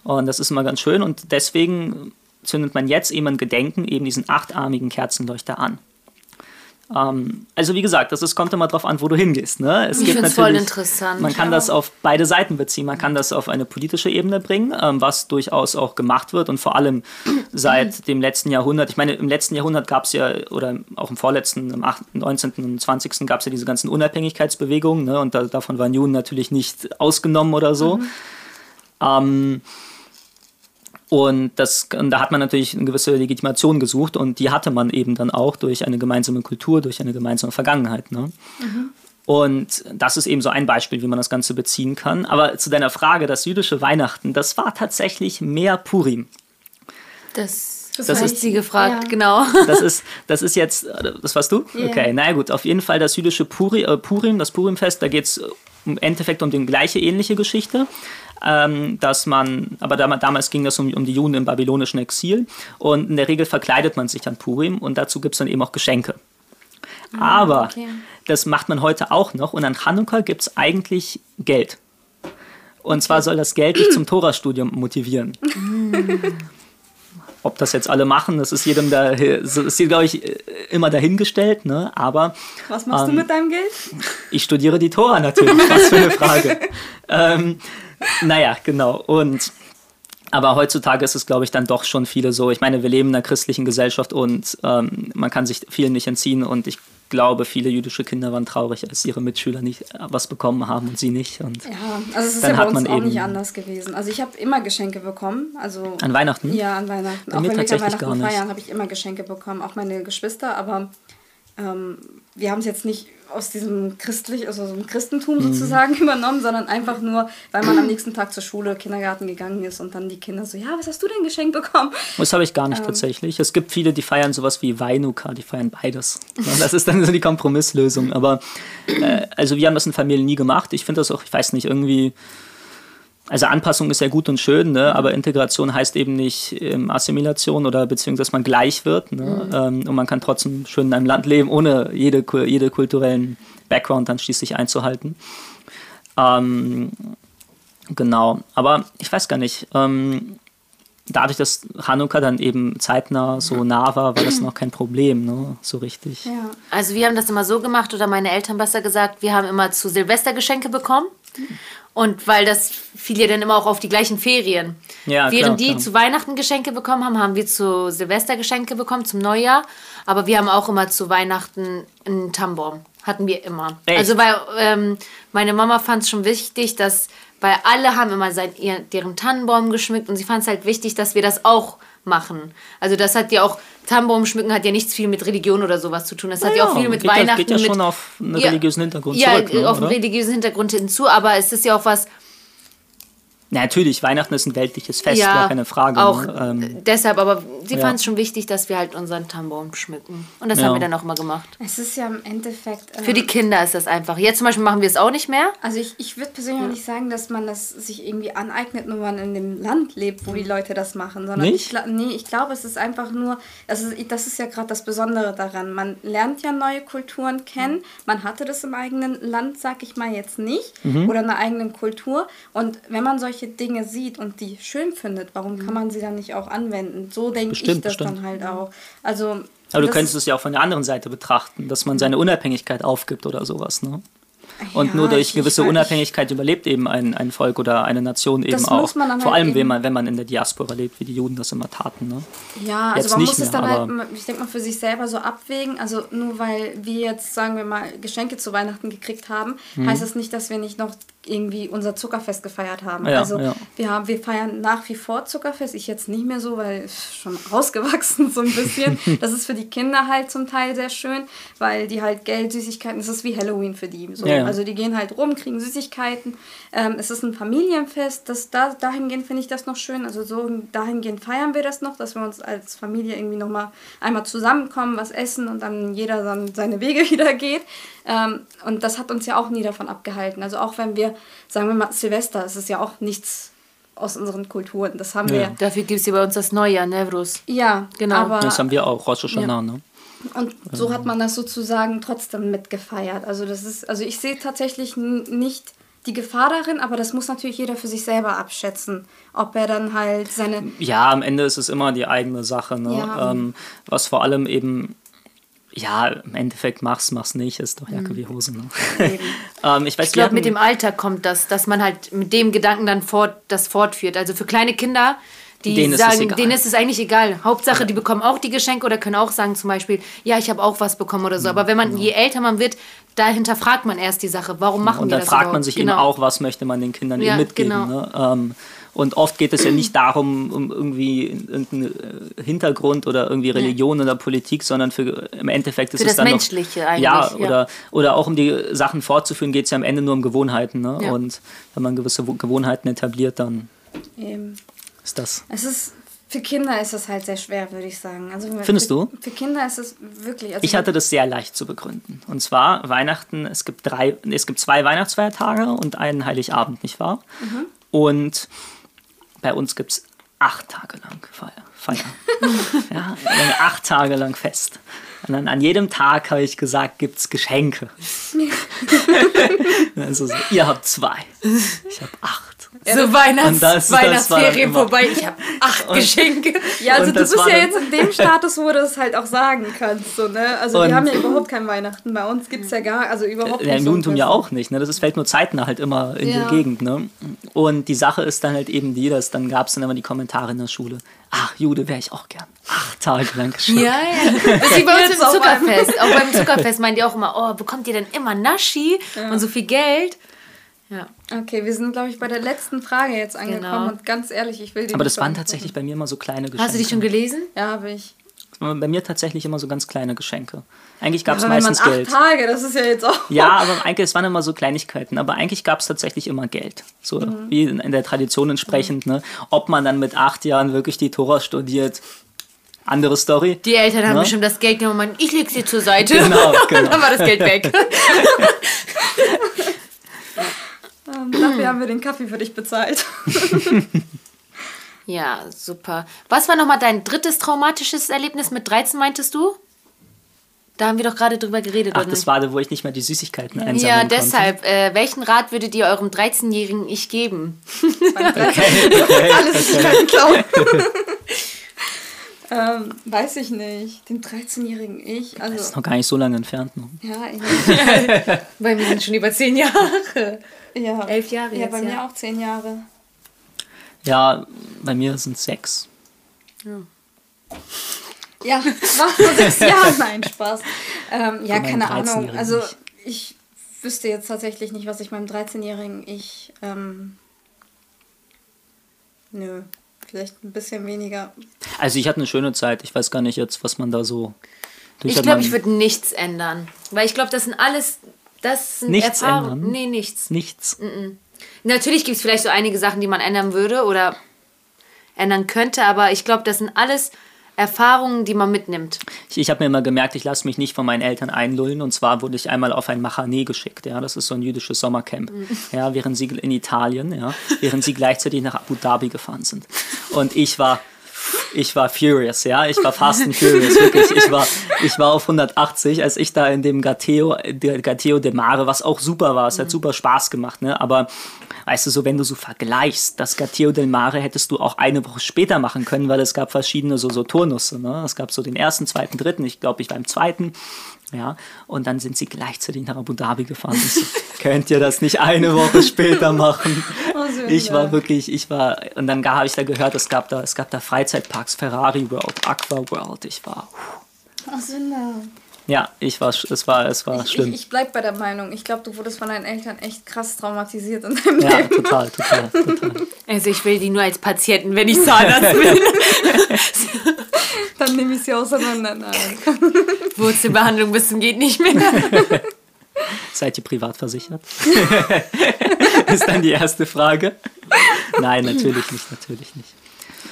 Und das ist immer ganz schön und deswegen zündet man jetzt eben ein Gedenken eben diesen achtarmigen Kerzenleuchter an. Ähm, also wie gesagt, das ist, kommt immer darauf an, wo du hingehst. Ne? Es ich finde es voll interessant. Man kann ja. das auf beide Seiten beziehen. Man kann das auf eine politische Ebene bringen, ähm, was durchaus auch gemacht wird und vor allem seit dem letzten Jahrhundert. Ich meine, im letzten Jahrhundert gab es ja, oder auch im vorletzten, im 8., 19. und 20. gab es ja diese ganzen Unabhängigkeitsbewegungen ne? und da, davon war Juden natürlich nicht ausgenommen oder so. Mhm. Ähm, und, das, und da hat man natürlich eine gewisse Legitimation gesucht und die hatte man eben dann auch durch eine gemeinsame Kultur, durch eine gemeinsame Vergangenheit. Ne? Mhm. Und das ist eben so ein Beispiel, wie man das Ganze beziehen kann. Aber zu deiner Frage, das jüdische Weihnachten, das war tatsächlich mehr Purim. Das, das, das ist sie gefragt, ja. genau. Das ist, das ist jetzt, das warst du? Yeah. Okay, na gut, auf jeden Fall das jüdische Puri, äh, Purim, das Purimfest, da geht es im Endeffekt um die gleiche ähnliche Geschichte ähm, dass man, aber damals ging das um, um die Juden im babylonischen Exil und in der Regel verkleidet man sich an Purim und dazu gibt es dann eben auch Geschenke. Ah, aber okay. das macht man heute auch noch und an Chanukka gibt es eigentlich Geld. Und zwar soll das Geld dich zum Torastudium motivieren. Ob das jetzt alle machen, das ist jedem da, ist hier, glaube ich, immer dahingestellt, ne? Aber. Was machst ähm, du mit deinem Geld? Ich studiere die Tora natürlich. Was für eine Frage. ähm, naja, genau. Und aber heutzutage ist es, glaube ich, dann doch schon viele so. Ich meine, wir leben in einer christlichen Gesellschaft und ähm, man kann sich vielen nicht entziehen. Und ich glaube, viele jüdische Kinder waren traurig, als ihre Mitschüler nicht was bekommen haben und sie nicht. Und ja, also es ist dann ja bei hat uns man auch eben- nicht anders gewesen. Also ich habe immer Geschenke bekommen. Also An Weihnachten? Ja, an Weihnachten. Bei auch mir wenn wir Weihnachten feiern, habe ich immer Geschenke bekommen, auch meine Geschwister. Aber ähm, wir haben es jetzt nicht aus diesem christlich, also so einem Christentum Mhm. sozusagen übernommen, sondern einfach nur, weil man am nächsten Tag zur Schule, Kindergarten gegangen ist und dann die Kinder so, ja, was hast du denn geschenkt bekommen? Das habe ich gar Ähm. nicht tatsächlich. Es gibt viele, die feiern sowas wie Weinuka, die feiern beides. Das ist dann so die Kompromisslösung. Aber äh, also wir haben das in Familien nie gemacht. Ich finde das auch, ich weiß nicht, irgendwie. Also Anpassung ist ja gut und schön, ne? aber Integration heißt eben nicht ähm, Assimilation oder beziehungsweise dass man gleich wird. Ne? Ähm, und man kann trotzdem schön in einem Land leben, ohne jede, jede kulturellen Background dann schließlich einzuhalten. Ähm, genau, aber ich weiß gar nicht. Ähm, dadurch, dass Hanukkah dann eben zeitnah so nah war, war das noch kein Problem, ne? so richtig. Ja. Also wir haben das immer so gemacht, oder meine Eltern besser gesagt, wir haben immer zu Silvester Geschenke bekommen. Und weil das fiel ja dann immer auch auf die gleichen Ferien. Ja, Während klar, die klar. zu Weihnachten Geschenke bekommen haben, haben wir zu Silvester Geschenke bekommen, zum Neujahr. Aber wir haben auch immer zu Weihnachten einen Tannenbaum. Hatten wir immer. Echt? Also weil ähm, meine Mama fand es schon wichtig, dass, weil alle haben immer sein, ihr, deren Tannenbaum geschmückt und sie fand es halt wichtig, dass wir das auch machen. Also das hat ja auch, Tannenbaum schmücken hat ja nichts viel mit Religion oder sowas zu tun. Das hat ja auch viel mit ja, Weihnachten. geht ja mit, schon auf einen Ja, religiösen Hintergrund ja, zurück. Ne, auf einen oder? religiösen Hintergrund hinzu, aber es ist ja auch was, Ja, natürlich, Weihnachten ist ein weltliches Fest, ja, gar keine Frage. auch ne? ähm, deshalb, aber sie ja. fand es schon wichtig, dass wir halt unseren Tannenbaum schmücken. Und das Ja. haben wir dann auch immer gemacht. Es ist ja im Endeffekt. ähm, Für die Kinder ist das einfach. Jetzt zum Beispiel machen wir es auch nicht mehr. Also ich, ich würde persönlich auch nicht sagen, dass man das sich irgendwie aneignet, nur weil man in dem Land lebt, wo die Leute das machen. Sondern Nicht? ich, nee, ich glaube, es ist einfach nur, also das ist ja gerade das Besondere daran. Man lernt ja neue Kulturen kennen. Man hatte das im eigenen Land, sag ich mal jetzt nicht, Mhm. oder in einer eigenen Kultur. Und wenn man solche Dinge sieht und die schön findet, warum kann man sie dann nicht auch anwenden? So denke ich das bestimmt. dann halt auch. Also aber du könntest es ja auch von der anderen Seite betrachten, dass man seine Unabhängigkeit aufgibt oder sowas. Ne? Und Ja, nur durch ich- ich gewisse weiß- Unabhängigkeit überlebt eben ein, ein Volk oder eine Nation eben auch. man Vor halt allem, wenn eben- man, wenn man in der Diaspora lebt, wie die Juden das immer taten. Ne? Ja, also Jetzt man nicht muss es mehr, dann halt, ich denke mal, für sich selber so abwägen. Also nur weil wir jetzt, sagen wir mal, Geschenke zu Weihnachten gekriegt haben, heißt das nicht, dass wir nicht noch irgendwie unser Zuckerfest gefeiert haben. Ja, also ja. wir haben, wir feiern nach wie vor Zuckerfest. Ich jetzt nicht mehr so, weil schon rausgewachsen so ein bisschen. das ist für die Kinder halt zum Teil sehr schön, weil die halt Geld, Süßigkeiten, das ist wie Halloween für die. So. Ja. Also die gehen halt rum, kriegen Süßigkeiten. Ähm, es ist ein Familienfest. Das, da, dahingehend finde ich das noch schön. Also so dahingehend feiern wir das noch, dass wir uns als Familie irgendwie nochmal einmal zusammenkommen, was essen und dann jeder dann seine Wege wieder geht. Ähm, und das hat uns ja auch nie davon abgehalten. Also auch wenn wir, sagen wir mal, Silvester, es ist ja auch nichts aus unseren Kulturen. Das haben Ja. wir. Dafür gibt es ja bei uns das Neujahr, Nevruz. Ja, Genau. Aber, Das haben wir auch, Rosh Hashanah. Ne? und so hat man das sozusagen trotzdem mitgefeiert. Also das ist, also ich sehe tatsächlich nicht die Gefahr darin, aber das muss natürlich jeder für sich selber abschätzen, ob er dann halt seine Ja, am Ende ist es immer die eigene Sache. Ne? Ja. Ähm, was vor allem eben, ja, im Endeffekt mach's, mach's nicht, ist doch Mhm. Jacke wie Hose. Ne? Ähm, ich weiß, Ich glaube, mit dem Alter kommt das, dass man halt mit dem Gedanken dann fort, das fortführt. Also für kleine Kinder, die Denen ist es sagen, egal. denen ist es eigentlich egal. Hauptsache, die bekommen auch die Geschenke oder können auch sagen zum Beispiel, ja, ich habe auch was bekommen oder so. Aber wenn man, je älter man wird, da hinterfragt man erst die Sache. Warum machen Und wir dann das fragt überhaupt? man sich genau. eben auch, was möchte man den Kindern Ja, eben mitgeben. genau. Ne? Ähm, und oft geht es ja nicht darum, um irgendwie irgendeinen äh, Hintergrund oder irgendwie Religion oder Politik, sondern für im Endeffekt ist Für es das dann Menschliche noch, eigentlich, Ja, ja. oder, oder auch um die Sachen fortzuführen, geht es ja am Ende nur um Gewohnheiten. Ne? Ja. Und wenn man gewisse Wo- Gewohnheiten etabliert, dann Eben. ist das. Es ist für Kinder ist es halt sehr schwer, würde ich sagen. Also Findest für, du? Für Kinder ist es wirklich. Also Ich hatte das sehr leicht zu begründen. Und zwar Weihnachten, es gibt drei, es gibt zwei Weihnachtsfeiertage und einen Heiligabend, nicht wahr? Mhm. Und bei uns gibt es acht Tage lang Feier. Feier. ja, acht Tage lang Fest. Und dann an jedem Tag habe ich gesagt, gibt es Geschenke. also so, ihr habt zwei. Ich habe acht. So Weihnachts Und das- das Weihnachtsferien immer- vorbei. Ich habe acht Geschenke. Ja, also Und du das bist ja jetzt in dem Status, wo du es halt auch sagen kannst. So, ne? Also Und- wir haben ja überhaupt kein Weihnachten. Bei uns gibt es ja gar, also überhaupt Ja, nicht. im so ein Judentum ja auch nicht. Ne? Das ist, fällt nur zeitnah halt immer in Ja. die Gegend. Ne? Und die Sache ist dann halt eben die, dass dann gab es dann immer die Kommentare in der Schule. Ach, Jude wäre ich auch gern. Acht Tage lang geschafft. Ja, ja. Das ist wie bei uns im Zuckerfest. Auch beim Zuckerfest meint ihr auch immer, oh, bekommt ihr denn immer Naschi und so viel Geld? Ja. Okay, wir sind, glaube ich, bei der letzten Frage jetzt angekommen. Genau. Und ganz ehrlich, ich will die Aber das waren tatsächlich bei mir immer so kleine Geschenke. Hast du die schon gelesen? Ja, habe ich. Das waren bei mir tatsächlich immer so ganz kleine Geschenke. Eigentlich gab es Aber wenn man meistens acht Geld. Tage, das ist ja jetzt auch. Ja, aber eigentlich, es waren immer so Kleinigkeiten. Aber eigentlich gab es tatsächlich immer Geld. So Mhm. wie in, der Tradition entsprechend. Ne? Ob man dann mit acht Jahren wirklich die Tora studiert, andere Story. Die Eltern haben Ne? bestimmt das Geld genommen und meinen, ich leg's dir zur Seite. Genau, genau. Dann war das Geld weg. Ähm, dafür haben wir den Kaffee für dich bezahlt. Ja, super. Was war nochmal dein drittes traumatisches Erlebnis mit 13, meintest du? Da haben wir doch gerade drüber geredet. Ach, oder das war da, wo ich nicht mehr die Süßigkeiten einsammeln ja, deshalb. Äh, welchen Rat würdet ihr eurem 13-jährigen Ich geben? Alles ist kein Clown. ähm, weiß ich nicht. Den 13-jährigen Ich. Das ist Also, noch gar nicht so lange entfernt. Ne? ja, ich, Weil wir sind schon über 10 Jahre. Ja. Elf Jahre Ja, jetzt, bei ja. mir auch zehn Jahre. Ja, bei mir sind es sechs. Ja, war vor sechs Jahren. Nein, Spaß. Ähm, ja, keine Ahnung. 13-Jährigen Also, ich wüsste jetzt tatsächlich nicht, was ich meinem 13-jährigen Ich. Ähm, nö, vielleicht ein bisschen weniger. Also ich hatte eine schöne Zeit. Ich weiß gar nicht jetzt, was man da so... durch Ich glaube, ich würde nichts ändern. Weil ich glaube, das sind alles. Das sind Nichts Erfahrungen. ändern? Nee, nichts. Nichts. Natürlich gibt es vielleicht so einige Sachen, die man ändern würde oder ändern könnte, aber ich glaube, das sind alles Erfahrungen, die man mitnimmt. Ich, ich habe mir immer gemerkt, ich lasse mich nicht von meinen Eltern einlullen. Und zwar wurde ich einmal auf ein Machanee geschickt. Ja, das ist so ein jüdisches Sommercamp. Ja, während sie in Italien, ja, während sie gleichzeitig nach Abu Dhabi gefahren sind. Und ich war, ich war furious, ja, ich war fast and furious, wirklich. Ich war, ich war auf 180, als ich da in dem Gatteo, der Gatteo de Mare, was auch super war, es hat super Spaß gemacht, ne, aber weißt du, so wenn du so vergleichst, das Gatteo del Mare hättest du auch eine Woche später machen können, weil es gab verschiedene so, so Turnusse, ne, es gab so den ersten, zweiten, dritten, ich glaube, ich war im zweiten, ja, und dann sind sie gleichzeitig nach Abu Dhabi gefahren. So, könnt ihr das nicht eine Woche später machen? Sünde. Ich war wirklich, ich war, und dann habe ich da gehört, es gab da, es gab da Freizeitparks, Ferrari World, Aqua World. Ich war, Ach, Sünde. Ja, ich war, es war, es war Ich, schlimm. ich, ich bleib bei der Meinung. Ich glaube, du wurdest von deinen Eltern echt krass traumatisiert in deinem ja, Leben. total, total, total. Also ich will die nur als Patienten, wenn ich Zahnarzt bin. Dann nehme ich sie auseinander. Nein. Wurzelbehandlung zum geht nicht mehr. Seid ihr privat versichert? Ist dann die erste Frage. Nein, natürlich nicht, natürlich nicht.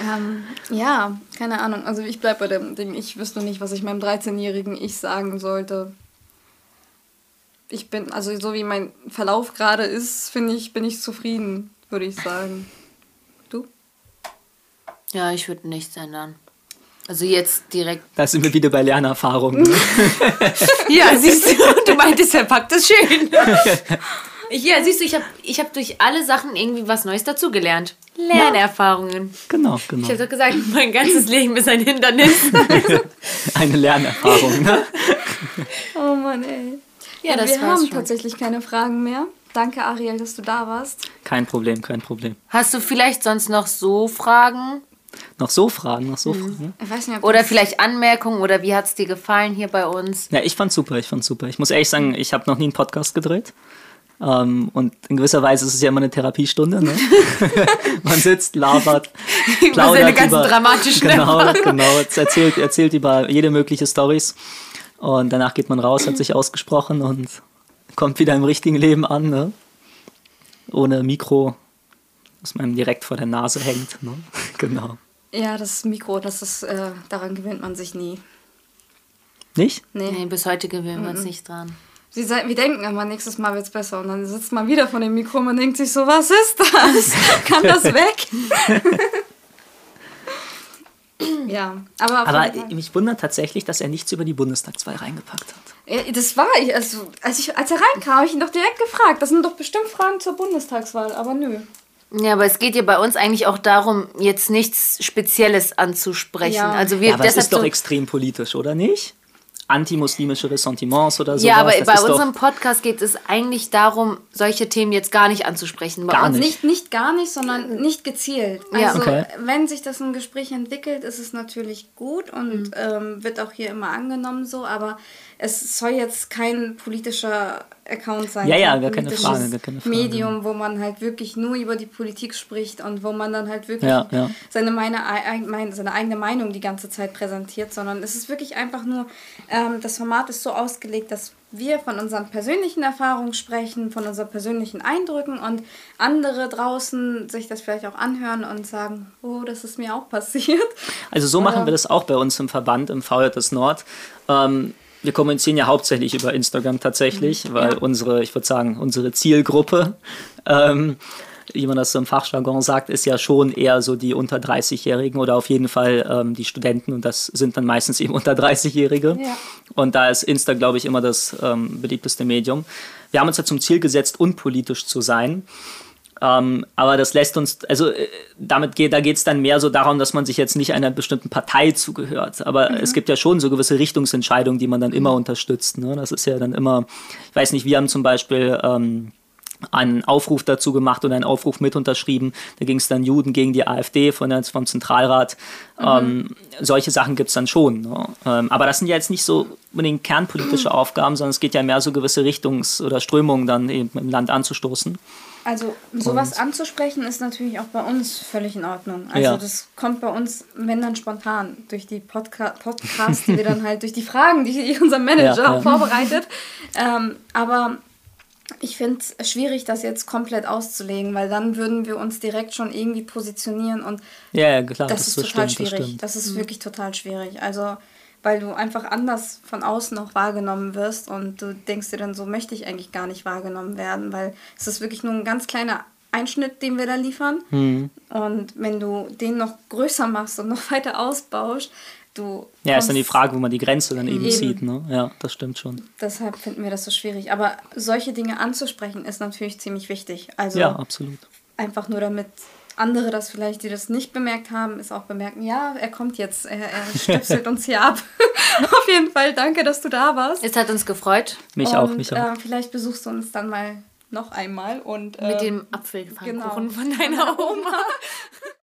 Ähm, ja, keine Ahnung. Also ich bleib bei dem Ding. Ich wüsste nicht, was ich meinem 13-jährigen Ich sagen sollte. Ich bin, also so wie mein Verlauf gerade ist, finde ich, bin ich zufrieden, würde ich sagen. Du? Ja, ich würde nichts ändern. Also jetzt direkt. Da sind wir wieder bei Lernerfahrungen. Ne? Ja, siehst du, du meintest, er packt es schön. Ja, siehst du, ich habe ich hab durch alle Sachen irgendwie was Neues dazugelernt. Lernerfahrungen. Genau, genau. Ich habe doch gesagt, mein ganzes Leben ist ein Hindernis. Eine Lernerfahrung. Ne? Oh Mann, ey. Ja, das wir haben schon. tatsächlich keine Fragen mehr. Danke, Ariel, dass du da warst. Kein Problem, kein Problem. Hast du vielleicht sonst noch so Fragen? Noch so Fragen, noch so Fragen. Ich weiß nicht, Oder vielleicht Anmerkungen? Oder wie hat es dir gefallen hier bei uns? Ja, ich fand's super, ich fand's super. Ich muss ehrlich sagen, ich habe noch nie einen Podcast gedreht. Ähm, und in gewisser Weise ist es ja immer eine Therapiestunde. Ne? Man sitzt, labert, plaudert seine ganzen über, dramatischen Genau, Erfahrungen. genau. es Erzählt, erzählt über jede mögliche Stories. Und danach geht man raus, hat sich ausgesprochen und kommt wieder im richtigen Leben an. Ne? Ohne Mikro, das man direkt vor der Nase hängt. Ne? Genau. Ja, das Mikro, das ist, äh, daran gewöhnt man sich nie. Nicht? Nee. Nee, bis heute gewöhnen wir uns nicht dran. Sie sei- wir denken immer, nächstes Mal wird's besser. Und dann sitzt man wieder vor dem Mikro und man denkt sich so, was ist das? Kann das weg? ja, aber, Aber mich wundert tatsächlich, dass er nichts über die Bundestagswahl reingepackt hat. Ja, das war ich. Also, als, ich, als er reinkam, habe ich ihn doch direkt gefragt. Das sind doch bestimmt Fragen zur Bundestagswahl, aber nö. Ja, aber es geht ja bei uns eigentlich auch darum, jetzt nichts Spezielles anzusprechen. Ja. Also wir Ja, aber es deshalb ist doch so- extrem politisch, oder nicht? Antimuslimische Ressentiments oder so. Ja, aber das bei unserem Podcast geht es eigentlich darum, solche Themen jetzt gar nicht anzusprechen. Bei Gar uns nicht. Nicht, nicht gar nicht, sondern nicht gezielt. Ja. Also Okay. wenn sich das ein Gespräch entwickelt, ist es natürlich gut und Mhm. ähm, wird auch hier immer angenommen so, aber es soll jetzt kein politischer Account sein. Ja, ja, gar keine Frage, gar keine Frage. Medium, wo man halt wirklich nur über die Politik spricht und wo man dann halt wirklich Ja, ja. Seine, meine, ei- mein, seine eigene Meinung die ganze Zeit präsentiert, sondern es ist wirklich einfach nur, ähm, das Format ist so ausgelegt, dass wir von unseren persönlichen Erfahrungen sprechen, von unseren persönlichen Eindrücken und andere draußen sich das vielleicht auch anhören und sagen, oh, das ist mir auch passiert. Also so machen Oder- wir das auch bei uns im Verband, im VJS Nord. Ähm, wir kommunizieren ja hauptsächlich über Instagram tatsächlich, weil unsere, ich würde sagen, unsere Zielgruppe, ähm, wie man das so im Fachjargon sagt, ist ja schon eher so die unter 30-Jährigen oder auf jeden Fall ähm, die Studenten und das sind dann meistens eben unter 30-Jährige. Ja. Und da ist Insta, glaube ich, immer das ähm, beliebteste Medium. Wir haben uns ja zum Ziel gesetzt, unpolitisch zu sein. Ähm, aber das lässt uns, also äh, damit geht, da geht es dann mehr so darum, dass man sich jetzt nicht einer bestimmten Partei zugehört. Aber es gibt ja schon so gewisse Richtungsentscheidungen, die man dann immer unterstützt. Ne? Das ist ja dann immer, ich weiß nicht, wir haben zum Beispiel ähm, einen Aufruf dazu gemacht und einen Aufruf mit unterschrieben. Da ging es dann Juden gegen die AfD von der, vom Zentralrat. Ähm, solche Sachen gibt es dann schon. Ne? Ähm, aber das sind ja jetzt nicht so unbedingt kernpolitische Aufgaben, sondern es geht ja mehr so gewisse Richtungs- oder Strömungen dann eben im Land anzustoßen. Also sowas anzusprechen ist natürlich auch bei uns völlig in Ordnung. Also Ja. das kommt bei uns, wenn dann spontan, durch die Podca Podcasts, die wir dann halt, durch die Fragen, die unser Manager Ja, ja. vorbereitet. Ähm, aber ich finde es schwierig, das jetzt komplett auszulegen, weil dann würden wir uns direkt schon irgendwie positionieren und Ja, ja klar, das, das, ist das total stimmt, das schwierig. stimmt. Das, ist wirklich total schwierig. Also, weil du einfach anders von außen auch wahrgenommen wirst und du denkst dir dann, so möchte ich eigentlich gar nicht wahrgenommen werden, weil es ist wirklich nur ein ganz kleiner Einschnitt, den wir da liefern. Mhm. Und wenn du den noch größer machst und noch weiter ausbaust, du. Ja, ist dann die Frage, wo man die Grenze dann eben, Eben. zieht. Ne? Ja, das stimmt schon. Deshalb finden wir das so schwierig. Aber solche Dinge anzusprechen ist natürlich ziemlich wichtig. Also Ja, absolut. einfach nur damit andere das vielleicht, die das nicht bemerkt haben, es auch bemerken, ja, er kommt jetzt, er, er stöpselt uns hier ab. Auf jeden Fall, danke, dass du da warst. Es hat uns gefreut Mich und, auch, mich auch. Äh, vielleicht besuchst du uns dann mal noch einmal und äh, mit dem Apfelpfannkuchen genau. von deiner Oma.